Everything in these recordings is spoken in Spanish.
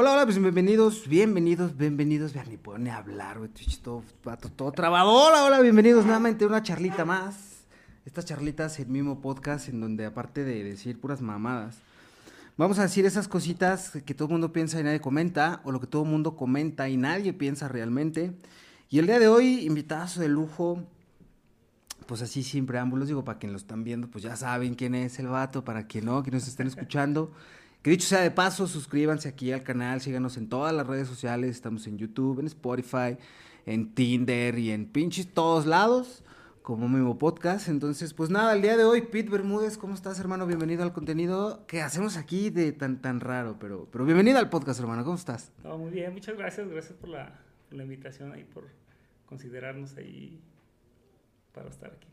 Hola, hola, pues bienvenidos, bienvenidos, bienvenidos. Vean, ni puedo ni hablar, güey, todo, todo, todo trabado. Hola, hola, bienvenidos nuevamente a una charlita más. Estas charlitas, el mismo podcast, en donde aparte de decir puras mamadas, vamos a decir esas cositas que todo el mundo piensa y nadie comenta, o lo que todo el mundo comenta y nadie piensa realmente. Y el día de hoy, invitados de lujo, pues así sin preámbulos, digo, para quien lo están viendo, pues ya saben quién es el vato, para quien no, que nos estén escuchando. Que dicho sea de paso, suscríbanse aquí al canal, síganos en todas las redes sociales, estamos en YouTube, en Spotify, en Tinder y en pinches todos lados, como mismo podcast. Entonces, pues nada, el día de hoy, Pete Bermúdez, ¿cómo estás, hermano? Bienvenido al contenido que hacemos aquí de tan tan raro, pero, pero bienvenido al podcast, hermano, ¿cómo estás? Muy bien, muchas gracias, gracias por la, por la invitación y por considerarnos ahí para estar aquí.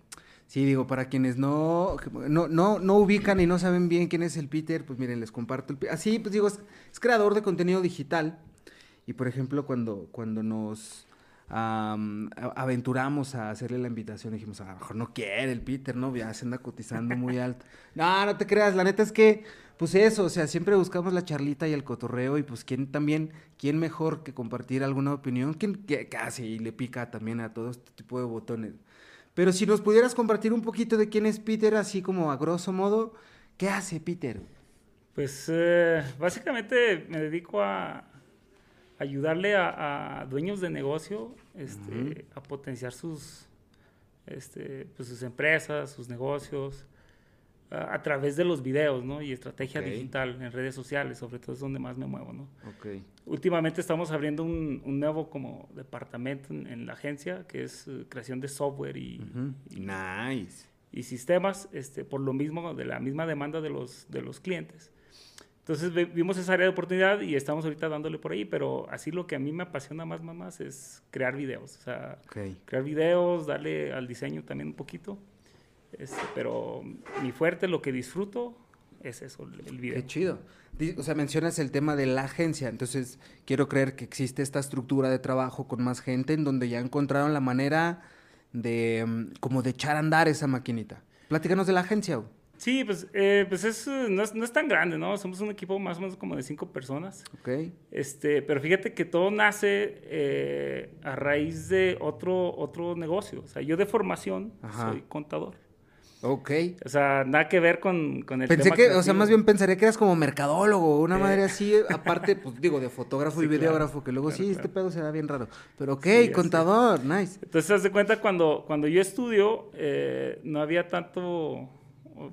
Sí, digo, para quienes no, no, no, no, ubican y no saben bien quién es el Peter, pues miren, les comparto. El, así, pues digo, es, creador de contenido digital. Y por ejemplo, cuando, cuando nos aventuramos a hacerle la invitación, dijimos, a lo mejor no quiere el Peter, ¿no? Ya se anda cotizando muy alto. No, no te creas, la neta es que, pues eso, o sea, siempre buscamos la charlita y el cotorreo y pues quién también, quién mejor que compartir alguna opinión, quién que casi le pica también a todo este tipo de botones. Pero si nos pudieras compartir un poquito de quién es Peter, así como a grosso modo, ¿qué hace Peter? Pues eh, básicamente me dedico a ayudarle a, dueños de negocio este, a potenciar sus, este, pues sus empresas, sus negocios, a, través de los videos, ¿no? Y estrategia digital en redes sociales, sobre todo es donde más me muevo, ¿no? Okay. Últimamente estamos abriendo un, nuevo como departamento en, la agencia que es eh, creación de software y, nice. y sistemas, este, por lo mismo, de la misma demanda de los, de los clientes. Entonces vimos esa área de oportunidad y estamos ahorita dándole por ahí, pero así lo que a mí me apasiona más, más, es crear videos. O sea, crear videos, darle al diseño también un poquito. Este, pero mi fuerte, lo que disfruto, es eso, el video. Qué chido. O sea, mencionas el tema de la agencia, entonces quiero creer que existe esta estructura de trabajo con más gente en donde ya encontraron la manera de mm, como de echar a andar esa maquinita. Platícanos de la agencia. Sí, pues, eh, pues es, no, es, tan grande, ¿no? Somos un equipo más o menos como de cinco personas. Ok. Este, pero fíjate que todo nace eh, a raíz de otro, otro negocio. O sea, yo de formación soy contador. Ok. O sea, nada que ver con, con el Pensé que, o sea, más bien pensaría que eras como mercadólogo, una madre así, aparte, pues digo, de fotógrafo y videógrafo, que luego sí, este pedo será bien raro. Pero ok, contador, nice. Entonces, haz de cuenta, cuando, cuando yo estudio, eh, no había tanto,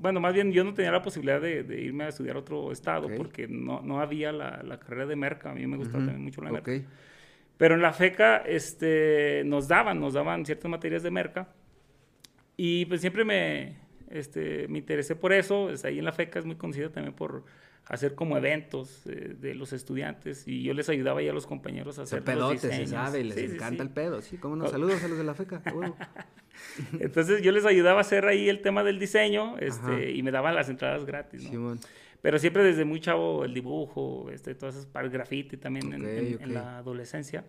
bueno, más bien yo no tenía la posibilidad de, irme a estudiar a otro estado, porque no, no había la, la, carrera de merca, a mí me gustaba también mucho la merca. Pero en la FECA, este, nos daban, nos daban ciertas materias de merca, y pues siempre me, este, me interesé por eso. Es ahí en la FECA es muy conocida también por hacer como eventos eh, de los estudiantes y yo les ayudaba ya a los compañeros a hacer pedotes, se sabe, les encanta el pedo, sí, como unos saludos a los de la FECA. Entonces yo les ayudaba a hacer ahí el tema del diseño este, y me daban las entradas gratis, ¿no? Pero siempre desde muy chavo el dibujo, este, todas esas para el grafiti también en, la adolescencia.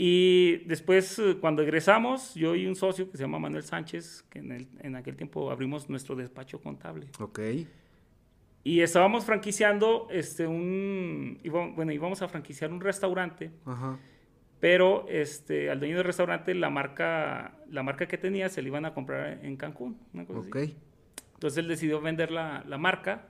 Y después, eh, cuando egresamos, yo y un socio que se llama Manuel Sánchez, que en, el, en aquel tiempo abrimos nuestro despacho contable. Ok. Y estábamos franquiciando este, un... bueno, íbamos a franquiciar un restaurante. Ajá. Pero este, al dueño del restaurante, la marca, la marca que tenía se la iban a comprar en Cancún. Una cosa okay. Entonces él decidió vender la, la, marca.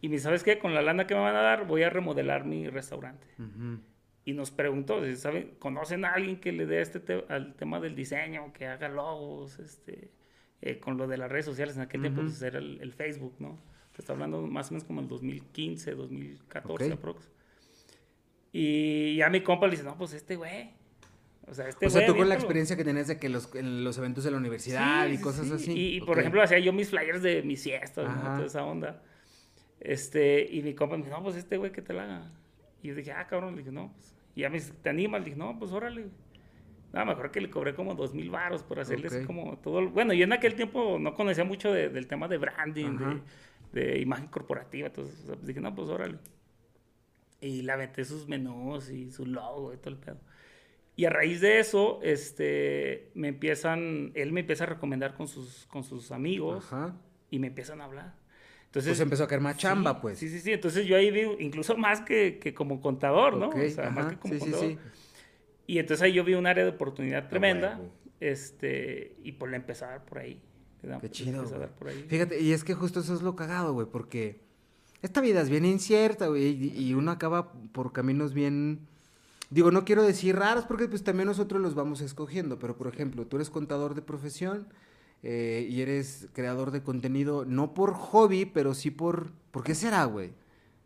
Y me ¿sabes qué? Con la lana que me van a dar, voy a remodelar mi restaurante. Uh y nos preguntó, ¿saben? ¿conocen a alguien que le dé este al tema del diseño, que haga logos, este, eh, con lo de las redes sociales? En aquel tiempo pues, era el, Facebook, ¿no? está hablando más o menos como el 2015, 2014 aprox. Y ya mi compa le dice, no, pues este güey. O sea, este o sea tú con la experiencia que tenías de que los, en los eventos de la universidad y cosas así. Y, por ejemplo, hacía yo mis flyers de mis siestas, ¿no? Toda esa onda. Este, y mi compa me dice, no, pues este güey que te la haga. Y yo dije, ah, cabrón, le dije, no, pues, y ya me dice, ¿te animas? Le dije, no, pues órale. Nada, mejor que le cobré como dos mil baros por hacerles como todo. Bueno, yo en aquel tiempo no conocía mucho del tema de branding, de, imagen corporativa. Entonces pues dije, no, pues órale. Y le aventé sus menús y su logo y todo el pedo. Y a raíz de eso, este, me empiezan, él me empieza a recomendar con sus, con sus amigos y me empiezan a hablar. Entonces, pues empezó a caer más chamba, pues. Sí, sí, sí. Entonces yo ahí vi, incluso más que, que como contador, ¿no? o sea, más que como contador. Y entonces ahí yo vi un área de oportunidad tremenda. este, y por la empezar por ahí. Qué chido. Fíjate, y es que justo eso es lo cagado, güey, porque esta vida es bien incierta, güey, y uno acaba por caminos bien. Digo, no quiero decir raros porque pues también nosotros los vamos escogiendo, pero por ejemplo, tú eres contador de profesión eh, y eres creador de contenido, no por hobby, pero sí por... ¿Por qué será, güey?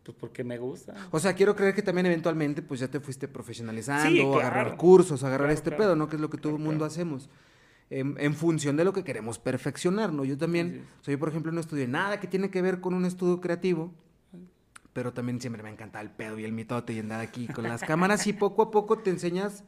Pues porque me gusta. O sea, quiero creer que también eventualmente pues ya te fuiste profesionalizando, agarrar cursos, agarrar este pedo, ¿no? Que es lo que todo el mundo hacemos en, función de lo que queremos perfeccionar, ¿no? Yo también, soy, por ejemplo, no estudié nada que tiene que ver con un estudio creativo, pero también siempre me encanta el pedo y el mitote y andar aquí con las cámaras y poco a poco te enseñas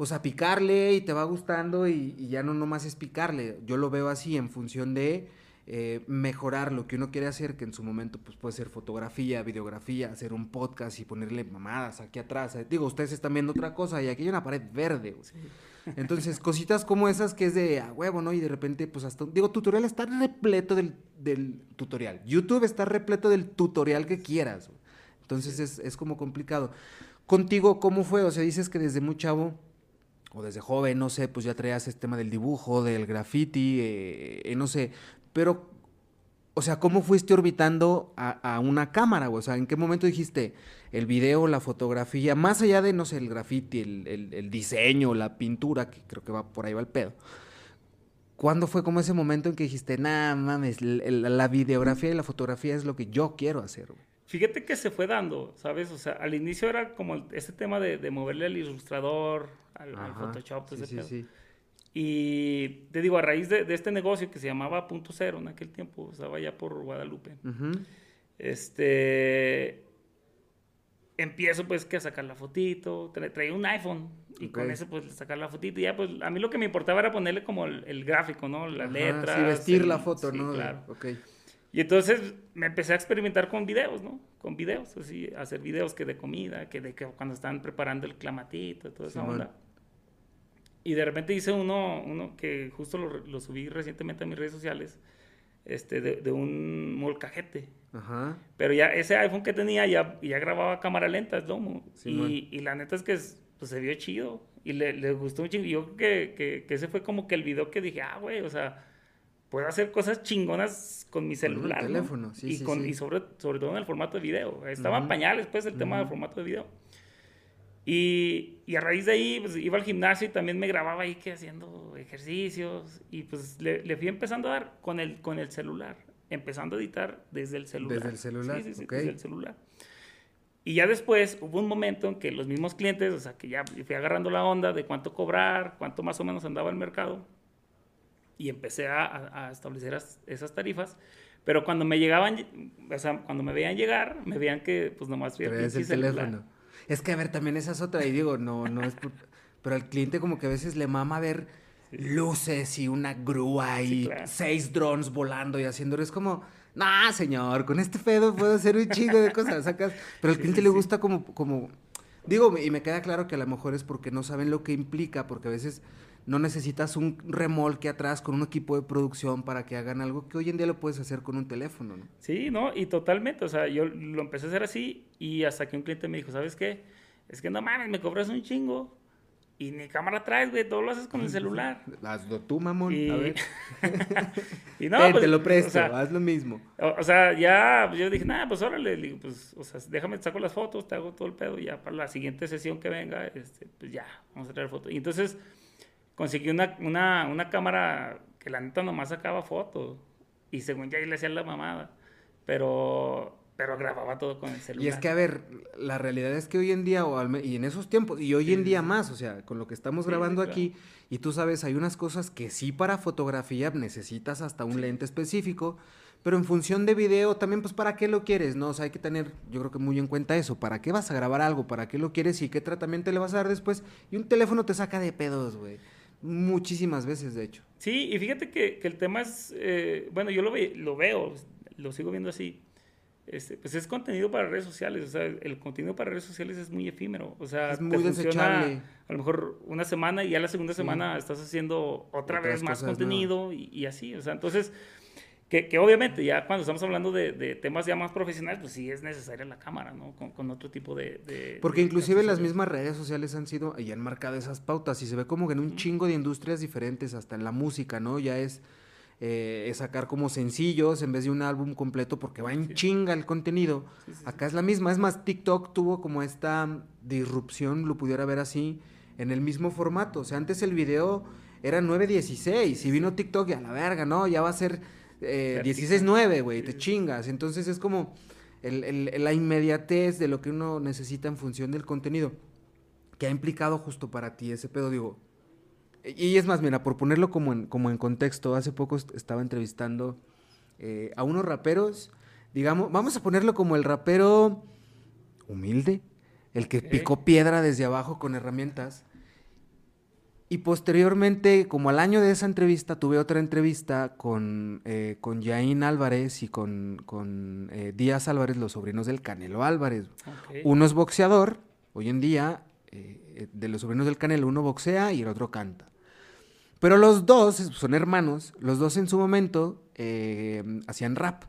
pues a picarle y te va gustando y, ya no nomás es picarle. Yo lo veo así en función de eh, mejorar lo que uno quiere hacer, que en su momento pues puede ser fotografía, videografía, hacer un podcast y ponerle mamadas aquí atrás. Digo, ustedes están viendo otra cosa y aquí hay una pared verde. Entonces, cositas como esas que es de a huevo, ¿no? Y de repente, pues hasta, digo, tutorial está repleto del, del tutorial. YouTube está repleto del tutorial que quieras. Entonces es, es, como complicado. Contigo, ¿cómo fue? O sea, dices que desde muy chavo, o desde joven, no sé, pues ya traías este tema del dibujo, del graffiti, eh, eh, no sé, pero o sea, ¿cómo fuiste orbitando a, una cámara? O sea, ¿en qué momento dijiste el video, la fotografía, más allá de, no sé, el graffiti, el, diseño, la pintura, que creo que va por ahí va el pedo? ¿Cuándo fue como ese momento en que dijiste, nah, mames, la, videografía y la fotografía es lo que yo quiero hacer? Fíjate que se fue dando, ¿sabes? O sea, al inicio era como ese tema de, moverle al ilustrador, al, Photoshop, ese pedo. Sí, sí. Y te digo, a raíz de, este negocio que se llamaba Punto Cero en aquel tiempo, estaba ya por Guadalupe, este, empiezo pues que a sacar la fotito, traía un iPhone y con eso pues sacar la fotito y ya pues a mí lo que me importaba era ponerle como el, gráfico, ¿no? Las letras. Sí, vestir la foto, ¿no? Claro. Y entonces me empecé a experimentar con videos, ¿no? Con videos, así, hacer videos que de comida, que de que cuando están preparando el clamatito, toda esa onda. Y de repente hice uno, uno que justo lo, lo subí recientemente a mis redes sociales, este, de, de un molcajete. Ajá. Pero ya ese iPhone que tenía ya, ya grababa cámara lenta, es lomo. y, y, la neta es que pues, se vio chido. Y le, le gustó mucho. Y yo creo que, que, que, ese fue como que el video que dije, ah, güey, o sea, puedo hacer cosas chingonas con mi celular. Con teléfono, sí, y, sí, con, y sobre, sobre todo en el formato de video. Estaban pañales, pues, el tema del formato de video. Y, y, a raíz de ahí, pues iba al gimnasio y también me grababa ahí que haciendo ejercicios. Y pues le, le, fui empezando a dar con el, con el celular. Empezando a editar desde el celular. Desde el celular. Sí, sí, desde el celular. Y ya después hubo un momento en que los mismos clientes, o sea, que ya fui agarrando la onda de cuánto cobrar, cuánto más o menos andaba el mercado. Y empecé a, a establecer esas tarifas. Pero cuando me llegaban, o sea, cuando me veían llegar, me veían que pues nomás fui el teléfono. Es que, a ver, también esa es otra. Y digo, no, no es. Pero al cliente, como que a veces le mama ver luces y una grúa y seis drones volando y haciendo. Es como. Nah, señor, con este pedo puedo hacer un chingo de cosas, sacas. Pero al cliente le gusta como, como, digo, y me queda claro que a lo mejor es porque no saben lo que implica, porque a veces no necesitas un remolque atrás con un equipo de producción para que hagan algo que hoy en día lo puedes hacer con un teléfono, ¿no? Sí, no, y totalmente, o sea, yo lo empecé a hacer así y hasta que un cliente me dijo, ¿sabes qué? Es que no mames, me cobras un chingo y ni cámara traes, güey, todo lo haces con el celular. Hazlo tú, mamón, a ver. y no, te, pues, lo presto, haz lo mismo. O, sea, ya yo dije, nada, pues órale, digo, pues, o sea, déjame, saco las fotos, te hago todo el pedo y ya para la siguiente sesión que venga, este, pues ya, vamos a traer fotos. Y entonces conseguí una, una, una cámara que la neta nomás sacaba fotos. Y según ya le hacía la mamada. Pero, pero grababa todo con el celular. Y es que, a ver, la realidad es que hoy en día, o y en esos tiempos, y hoy en día más, o sea, con lo que estamos grabando aquí, y tú sabes, hay unas cosas que sí para fotografía necesitas hasta un lente específico, pero en función de video también, pues, ¿para qué lo quieres? No, o sea, hay que tener, yo creo que muy en cuenta eso, ¿para qué vas a grabar algo? ¿Para qué lo quieres y qué tratamiento le vas a dar después? Y un teléfono te saca de pedos, güey. Muchísimas veces, de hecho. Sí, y fíjate que, que el tema es, eh, bueno, yo lo, ve, lo veo, lo sigo viendo así. Este, pues es contenido para redes sociales, o sea, el contenido para redes sociales es muy efímero, o sea, es muy desechable. A lo mejor una semana y ya la segunda semana estás haciendo otra vez más contenido y, y, así, o sea, entonces Que, que, obviamente ya cuando estamos hablando de, de, temas ya más profesionales, pues sí es necesaria la cámara, ¿no? Con, con otro tipo de... de Porque inclusive las mismas redes sociales han sido y han marcado esas pautas y se ve como que en un chingo de industrias diferentes, hasta en la música, ¿no? Ya es, eh, es sacar como sencillos en vez de un álbum completo porque va en chinga el contenido. Acá es la misma, es más, TikTok tuvo como esta disrupción, lo pudiera ver así, en el mismo formato. O sea, antes el video era 9.16 y vino TikTok y a la verga, ¿no? Ya va a ser eh, 16-9, güey, te chingas. Entonces es como el, la inmediatez de lo que uno necesita en función del contenido que ha implicado justo para ti ese pedo, digo. Y es más, mira, por ponerlo como en, como en contexto, hace poco estaba entrevistando eh, a unos raperos, digamos, vamos a ponerlo como el rapero humilde, el que picó piedra desde abajo con herramientas. Y posteriormente, como al año de esa entrevista, tuve otra entrevista con, eh, con Yain Álvarez y con, con eh, Díaz Álvarez, los sobrinos del Canelo Álvarez. Uno es boxeador, hoy en día, eh, de los sobrinos del Canelo, uno boxea y el otro canta. Pero los dos son hermanos, los dos en su momento hacían rap.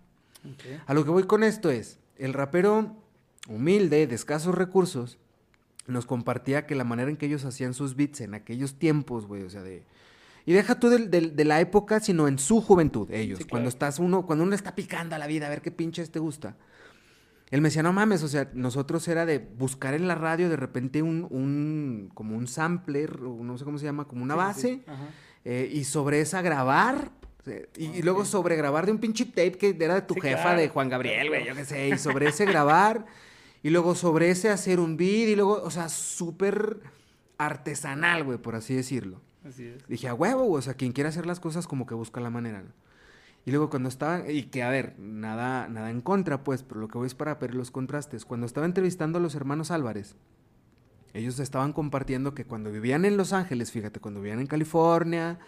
A lo que voy con esto es, el rapero humilde, de escasos recursos, nos compartía que la manera en que ellos hacían sus beats en aquellos tiempos, güey, o sea, de... Y deja tú de, de, la época, sino en su juventud, ellos. Cuando estás uno, cuando uno está picando a la vida, a ver qué pinches te gusta. Él me decía, no mames, o sea, nosotros era de buscar en la radio de repente un, un como un sampler, o no sé cómo se llama, como una base, eh, y sobre esa grabar, y, luego sobre grabar de un pinche tape que era de tu jefa, de Juan Gabriel, güey, yo qué sé, y sobre ese grabar... Y luego sobre ese hacer un beat y luego, o sea, súper artesanal, güey, por así decirlo. Así es. Dije, a huevo, o sea, quien quiera hacer las cosas como que busca la manera, ¿no? Y luego cuando estaba, y que a ver, nada, nada en contra, pues, pero lo que voy es para ver los contrastes. Cuando estaba entrevistando a los hermanos Álvarez, ellos estaban compartiendo que cuando vivían en Los Ángeles, fíjate, cuando vivían en California,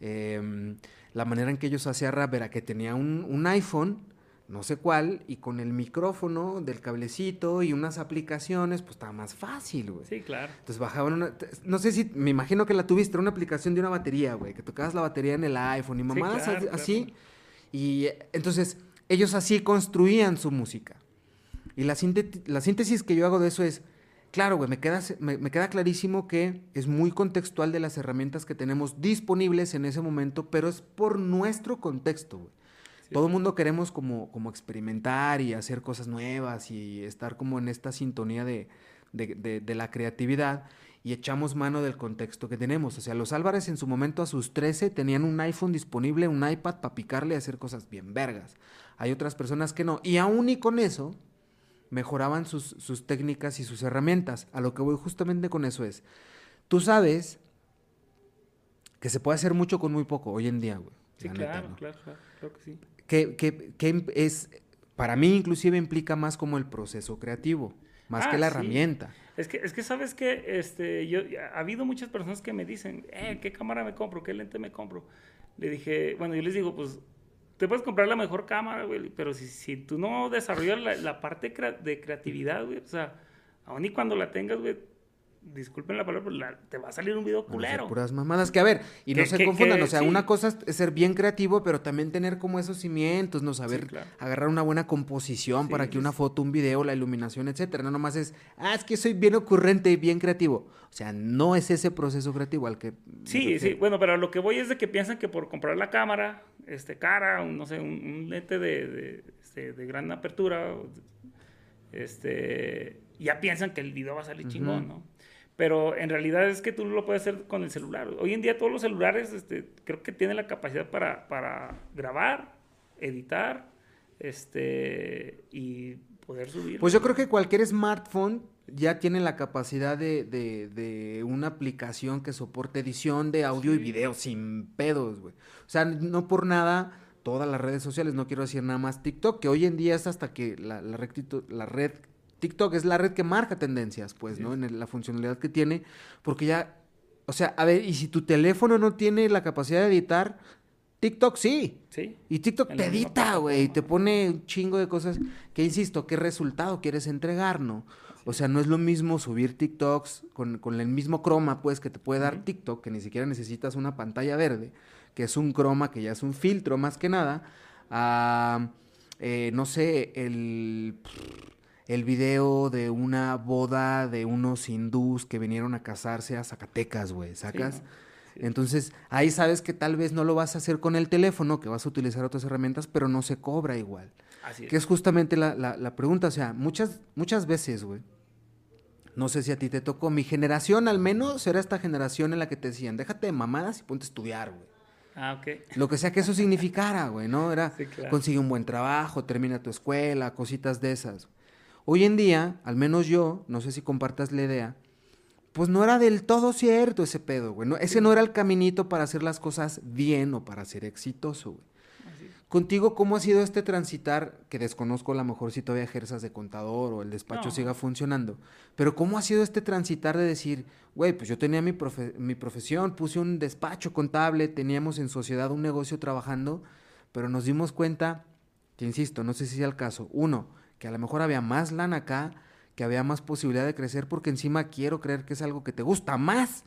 em, la manera en que ellos hacían rap era que tenía un, un iPhone no sé cuál, y con el micrófono del cablecito y unas aplicaciones, pues estaba más fácil, güey. Sí, claro. Entonces bajaban una, no sé si, me imagino que la tuviste, una aplicación de una batería, güey, que tocabas la batería en el iPhone y mamadas así. Y entonces ellos así construían su música. Y la, la síntesis que yo hago de eso es, claro, güey, me queda, me, me queda clarísimo que es muy contextual de las herramientas que tenemos disponibles en ese momento, pero es por nuestro contexto, güey. Todo el mundo queremos como, como experimentar y hacer cosas nuevas y estar como en esta sintonía de, la creatividad y echamos mano del contexto que tenemos. O sea, los Álvarez en su momento a sus 13 tenían un iPhone disponible, un iPad para picarle y hacer cosas bien vergas. Hay otras personas que no. Y aún y con eso, mejoraban sus, sus técnicas y sus herramientas. A lo que voy justamente con eso es, tú sabes que se puede hacer mucho con muy poco hoy en día, güey. Sí, claro, claro, claro que sí que, es, para mí inclusive implica más como el proceso creativo, más que ah, la herramienta. Es que, es que sabes que este, yo, ha habido muchas personas que me dicen, eh, ¿qué cámara me compro? ¿Qué lente me compro? Le dije, bueno, yo les digo, pues, te puedes comprar la mejor cámara, güey, pero si, si tú no desarrollas la, la parte de creatividad, güey, o sea, aún y cuando la tengas, güey, disculpen la palabra, te va a salir un video culero. puras mamadas. Que a ver, y no se confundan, o sea, una cosa es ser bien creativo, pero también tener como esos cimientos, no saber agarrar una buena composición para que una foto, un video, la iluminación, etcétera. No nomás es, ah, es que soy bien ocurrente y bien creativo. O sea, no es ese proceso creativo al que. Sí, sí, bueno, pero lo que voy es de que piensan que por comprar la cámara, este, cara, un, no sé, un, lente de, de, este, de gran apertura, este, ya piensan que el video va a salir chingón, ¿no? Pero en realidad es que tú lo puedes hacer con el celular. Hoy en día todos los celulares este, creo que tienen la capacidad para, para grabar, editar este, y poder subir. Pues yo creo que cualquier smartphone ya tiene la capacidad de, de, de una aplicación que soporte edición de audio y video sin pedos, güey. O sea, no por nada todas las redes sociales, no quiero decir nada más TikTok, que hoy en día es hasta que la, la, la red TikTok es la red que marca tendencias, pues, ¿no? En la funcionalidad que tiene, porque ya, o sea, a ver, y si tu teléfono no tiene la capacidad de editar, TikTok sí. Sí. Y TikTok te edita, güey, te pone un chingo de cosas que, insisto, ¿qué resultado quieres entregar, no? O sea, no es lo mismo subir TikToks con, con el mismo croma, pues, que te puede dar TikTok, que ni siquiera necesitas una pantalla verde, que es un croma, que ya es un filtro más que nada, a, eh, no sé, el, el video de una boda de unos hindús que vinieron a casarse a Zacatecas, güey, ¿sacas? Entonces, ahí sabes que tal vez no lo vas a hacer con el teléfono, que vas a utilizar otras herramientas, pero no se cobra igual. Así es. Que es justamente la, la, la pregunta, o sea, muchas, muchas veces, güey, no sé si a ti te tocó. Mi generación, al menos, era esta generación en la que te decían, déjate de mamadas y ponte a estudiar, güey. Ah, ok. Lo que sea que eso significara, güey, ¿no? Era consigue un buen trabajo, termina tu escuela, cositas de esas. Hoy en día, al menos yo, no sé si compartas la idea, pues no era del todo cierto ese pedo, güey. ese no era el caminito para hacer las cosas bien o para ser exitoso, güey. Contigo, ¿cómo ha sido este transitar? Que desconozco a lo mejor si todavía ejerzas de contador o el despacho siga funcionando. Pero ¿cómo ha sido este transitar de decir, güey, pues yo tenía mi, mi profesión, puse un despacho contable, teníamos en sociedad un negocio trabajando, pero nos dimos cuenta, que insisto, no sé si sea el caso, uno, que a lo mejor había más lana acá, que había más posibilidad de crecer, porque encima quiero creer que es algo que te gusta más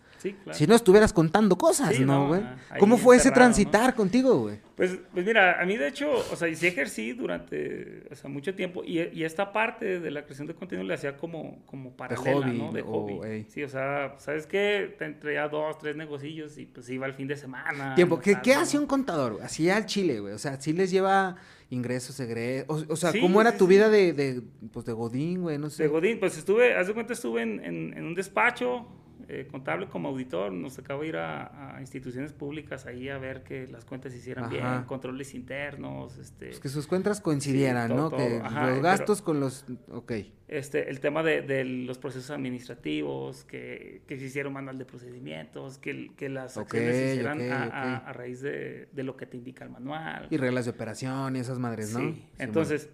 si no estuvieras contando cosas, ¿no, güey? ¿Cómo fue ese transitar contigo, güey? Pues, pues mira, a mí de hecho, o sea, sí ejercí durante o sea, mucho tiempo y, y, esta parte de la creación de contenido le hacía como, como paralela, de hobby, ¿no? De hobby. Sí, o sea, ¿sabes qué? Te traía dos, tres negocios y pues iba el fin de semana. Tiempo. ¿Qué, ¿qué hacía un contador? Hacía al Chile, güey. O sea, sí les lleva ingresos, egresos. O, sea, ¿cómo era tu vida de, de, pues, de Godín, güey? No sé. De Godín, pues estuve, haz de cuenta, estuve en, en, en un despacho eh, contable como auditor, nos tocaba ir a, instituciones públicas ahí a ver que las cuentas se hicieran bien, controles internos. Este, pues que sus cuentas coincidieran, ¿no? que los gastos con los... Ok. Este, el tema de, los procesos administrativos, que, que, se hicieron manual de procedimientos, que, que las acciones se hicieran a, raíz de, lo que te indica el manual. Y reglas de operación y esas madres, ¿no? Sí, entonces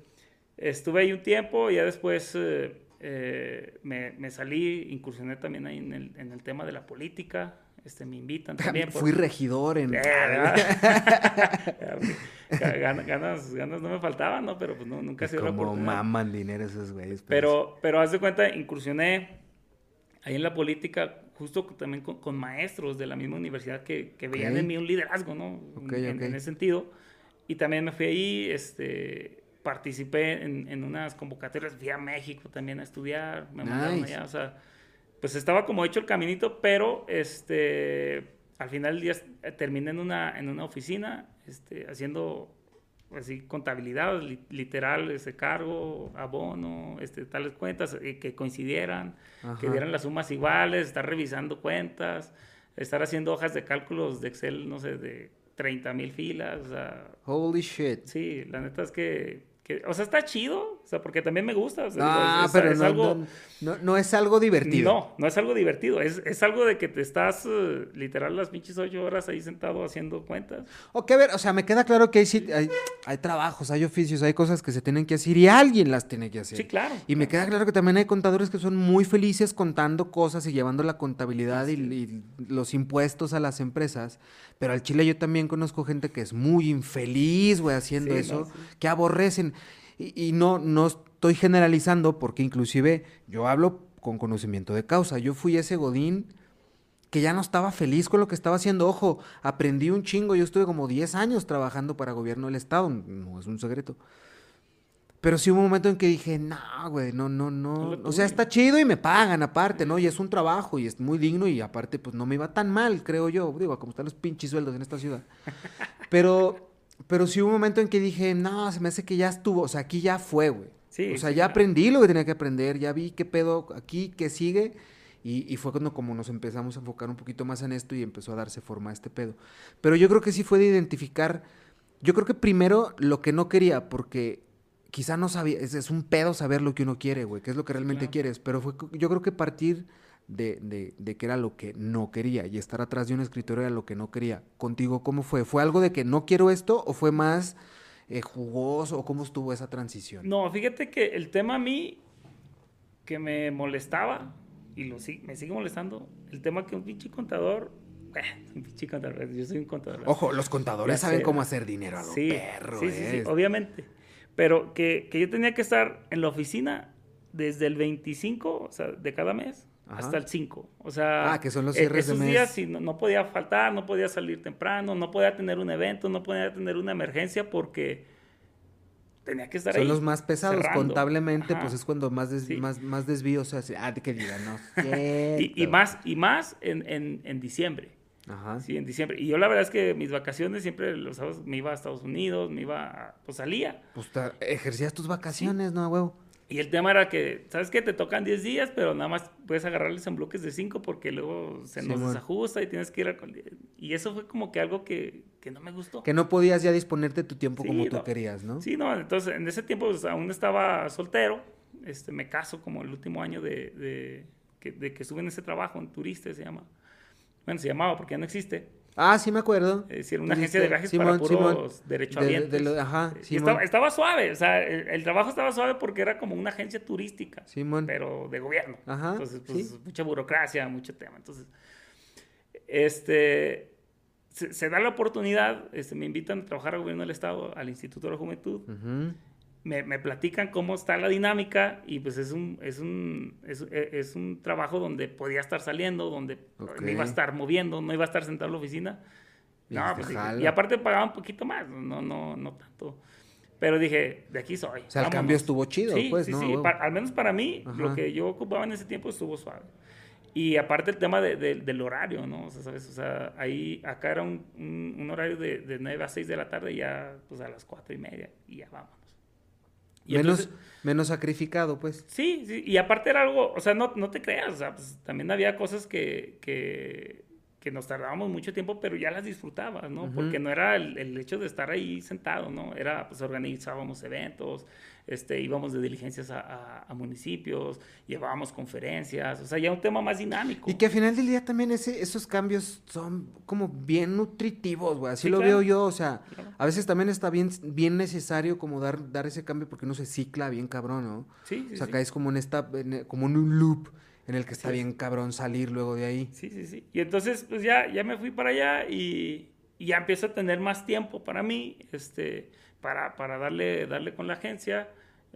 estuve ahí un tiempo y ya después... Eh, eh, me, me, salí, incursioné también ahí en el, en el, tema de la política. Este, me invitan también. Fui regidor en... ganas, ganas, no me faltaban, ¿no? Pero pues no, nunca se dio Como maman dinero esos güeyes. Pues. Pero, pero haz de cuenta, incursioné ahí en la política, justo también con, maestros de la misma universidad que, que veían en mí un liderazgo, ¿no? en, en, ese sentido. Y también me fui ahí, este participé en, en, unas convocatorias, fui a México también a estudiar, me mandaron allá, o sea, pues estaba como hecho el caminito, pero este, al final del día eh, terminé en una, en una oficina, este, haciendo así contabilidad literal, ese cargo, abono, este, tales cuentas eh, que coincidieran, que dieran las sumas iguales, estar revisando cuentas, estar haciendo hojas de cálculos de Excel, no sé, de 30 mil filas. O sea, Holy shit. Sí, la neta es que o sea, está chido, o sea, porque también me gusta. no, pero no, algo, no, es algo divertido. No, no es algo divertido. Es, es algo de que te estás eh, literal las pinches ocho horas ahí sentado haciendo cuentas. Ok, a ver, o sea, me queda claro que hay, hay, hay, trabajos, hay oficios, hay cosas que se tienen que hacer y alguien las tiene que hacer. Sí, claro. Y me queda claro que también hay contadores que son muy felices contando cosas y llevando la contabilidad y, los impuestos a las empresas. Pero al Chile yo también conozco gente que es muy infeliz, güey, haciendo eso, que aborrecen. Y, no, no estoy generalizando porque inclusive yo hablo con conocimiento de causa. Yo fui ese godín que ya no estaba feliz con lo que estaba haciendo. Ojo, aprendí un chingo. Yo estuve como 10 años trabajando para gobierno del Estado. No es un secreto. Pero sí hubo un momento en que dije, no, güey, no, no, no. O sea, está chido y me pagan aparte, ¿no? Y es un trabajo y es muy digno y aparte, pues no me iba tan mal, creo yo. Digo, como están los pinches sueldos en esta ciudad. Pero pero sí hubo un momento en que dije, no, se me hace que ya estuvo, o sea, aquí ya fue, güey. Sí, o sea, ya aprendí lo que tenía que aprender, ya vi qué pedo aquí, qué sigue. Y, y, fue cuando como nos empezamos a enfocar un poquito más en esto y empezó a darse forma a este pedo. Pero yo creo que sí fue de identificar, yo creo que primero lo que no quería, porque quizá no sabía, es, un pedo saber lo que uno quiere, güey, qué es lo que realmente quieres, pero fue yo creo que partir de, de, de, que era lo que no quería y estar atrás de un escritorio era lo que no quería. Contigo, ¿cómo fue? ¿Fue algo de que no quiero esto o fue más eh, jugoso o cómo estuvo esa transición? No, fíjate que el tema a mí que me molestaba y lo, me sigue molestando, el tema que un pinche contador eh, un pinche contador, yo soy un contador. Ojo, los contadores saben cómo hacer dinero a lo sí, perro. Sí, sí, sí, obviamente. Pero que, que, yo tenía que estar en la oficina desde el 25 o sea, de cada mes hasta el 5. O sea, ah, que son los cierres esos días sí, no, podía faltar, no podía salir temprano, no podía tener un evento, no podía tener una emergencia porque tenía que estar ahí. Son los más pesados. Contablemente, pues es cuando más, más, más desvíos se hace. Ah, que diga, no. y, y, más, y más en, en, en diciembre. Ajá. Sí, en diciembre. Y yo la verdad es que mis vacaciones siempre los sábados me iba a Estados Unidos, me iba, pues salía. Pues ejercías tus vacaciones, ¿no, huevo? Y el tema era que, ¿sabes qué? Te tocan 10 días, pero nada más puedes agarrarles en bloques de 5 porque luego se nos desajusta y tienes que ir a... Y eso fue como que algo que, que, no me gustó. Que no podías ya disponerte tu tiempo como tú querías, ¿no? Sí, no, entonces en ese tiempo pues, aún estaba soltero, este, me caso como el último año de, de, que, de que estuve en ese trabajo, en Turiste se llama. Bueno, se llamaba porque ya no existe. Ah, sí me acuerdo. Es decir, una agencia de viajes para puros derechohabientes. ajá, estaba, estaba, suave, o sea, el, trabajo estaba suave porque era como una agencia turística, Simón. pero de gobierno. Ajá, Entonces, pues, mucha burocracia, mucho tema. Entonces, este, se, da la oportunidad, este, me invitan a trabajar al gobierno del Estado, al Instituto de la Juventud. Ajá me, me, platican cómo está la dinámica y pues es un, es un, es, es un trabajo donde podía estar saliendo, donde me iba a estar moviendo, no iba a estar sentado en la oficina. No, pues, y aparte pagaba un poquito más, no, no, no tanto. Pero dije, de aquí soy. O sea, el cambio estuvo chido, pues, sí, ¿no? Sí, al menos para mí, lo que yo ocupaba en ese tiempo estuvo suave. Y aparte el tema de, del horario, ¿no? O sea, ¿sabes? O sea, ahí, acá era un, un, horario de, de 9 a 6 de la tarde y ya, pues a las 4 y media, y ya menos, menos sacrificado, pues. Sí, sí, y aparte era algo, o sea, no, no te creas, o sea, pues, también había cosas que, que, que, nos tardábamos mucho tiempo, pero ya las disfrutabas, ¿no? Porque no era el, el, hecho de estar ahí sentado, ¿no? Era, pues organizábamos eventos, este, íbamos de diligencias a, municipios, llevábamos conferencias, o sea, ya un tema más dinámico. Y que al final del día también ese, esos cambios son como bien nutritivos, güey, así lo veo yo, o sea, a veces también está bien, bien necesario como dar, dar ese cambio porque uno se cicla bien cabrón, ¿no? Sí, sí O sea, caes como en esta, como en un loop en el que está bien cabrón salir luego de ahí. Sí, sí, sí. Y entonces, pues ya, ya me fui para allá y, y ya empiezo a tener más tiempo para mí, este para, para darle, darle con la agencia,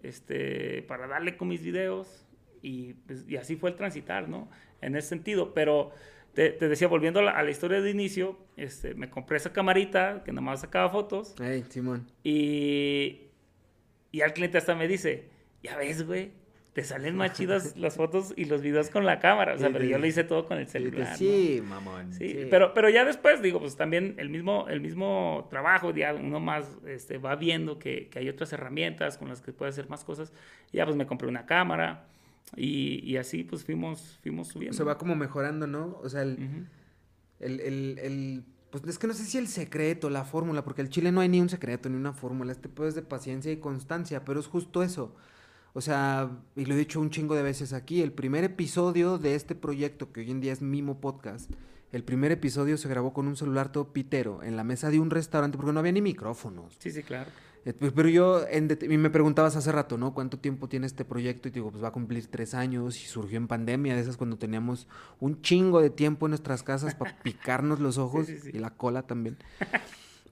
este, para darle con mis videos y, pues, y así fue el transitar, ¿no? En ese sentido, pero te, te decía, volviendo a la, a la, historia de inicio, este, me compré esa camarita que nada más sacaba fotos. Hey, Simón. Y, y al cliente hasta me dice, ya ves, güey, te salen más chidas las fotos y los videos con la cámara. O sea, pero yo lo hice todo con el celular. Sí, mamón. Sí, Pero, pero ya después, digo, pues también el mismo, el mismo trabajo, ya uno más este, va viendo que, que hay otras herramientas con las que puede hacer más cosas. ya pues me compré una cámara y, y, así pues fuimos, fuimos subiendo. Se va como mejorando, ¿no? O sea, el, el, el, el, pues es que no sé si el secreto, la fórmula, porque el chile no hay ni un secreto, ni una fórmula. Este pues de paciencia y constancia, pero es justo eso. O sea, y lo he dicho un chingo de veces aquí, el primer episodio de este proyecto, que hoy en día es Mimo Podcast, el primer episodio se grabó con un celular todo pitero en la mesa de un restaurante porque no había ni micrófonos. Sí, sí, claro. Eh, pero yo, en me preguntabas hace rato, ¿no? ¿Cuánto tiempo tiene este proyecto? Y te digo, pues va a cumplir tres años y surgió en pandemia, de esas cuando teníamos un chingo de tiempo en nuestras casas para picarnos los ojos y la cola también.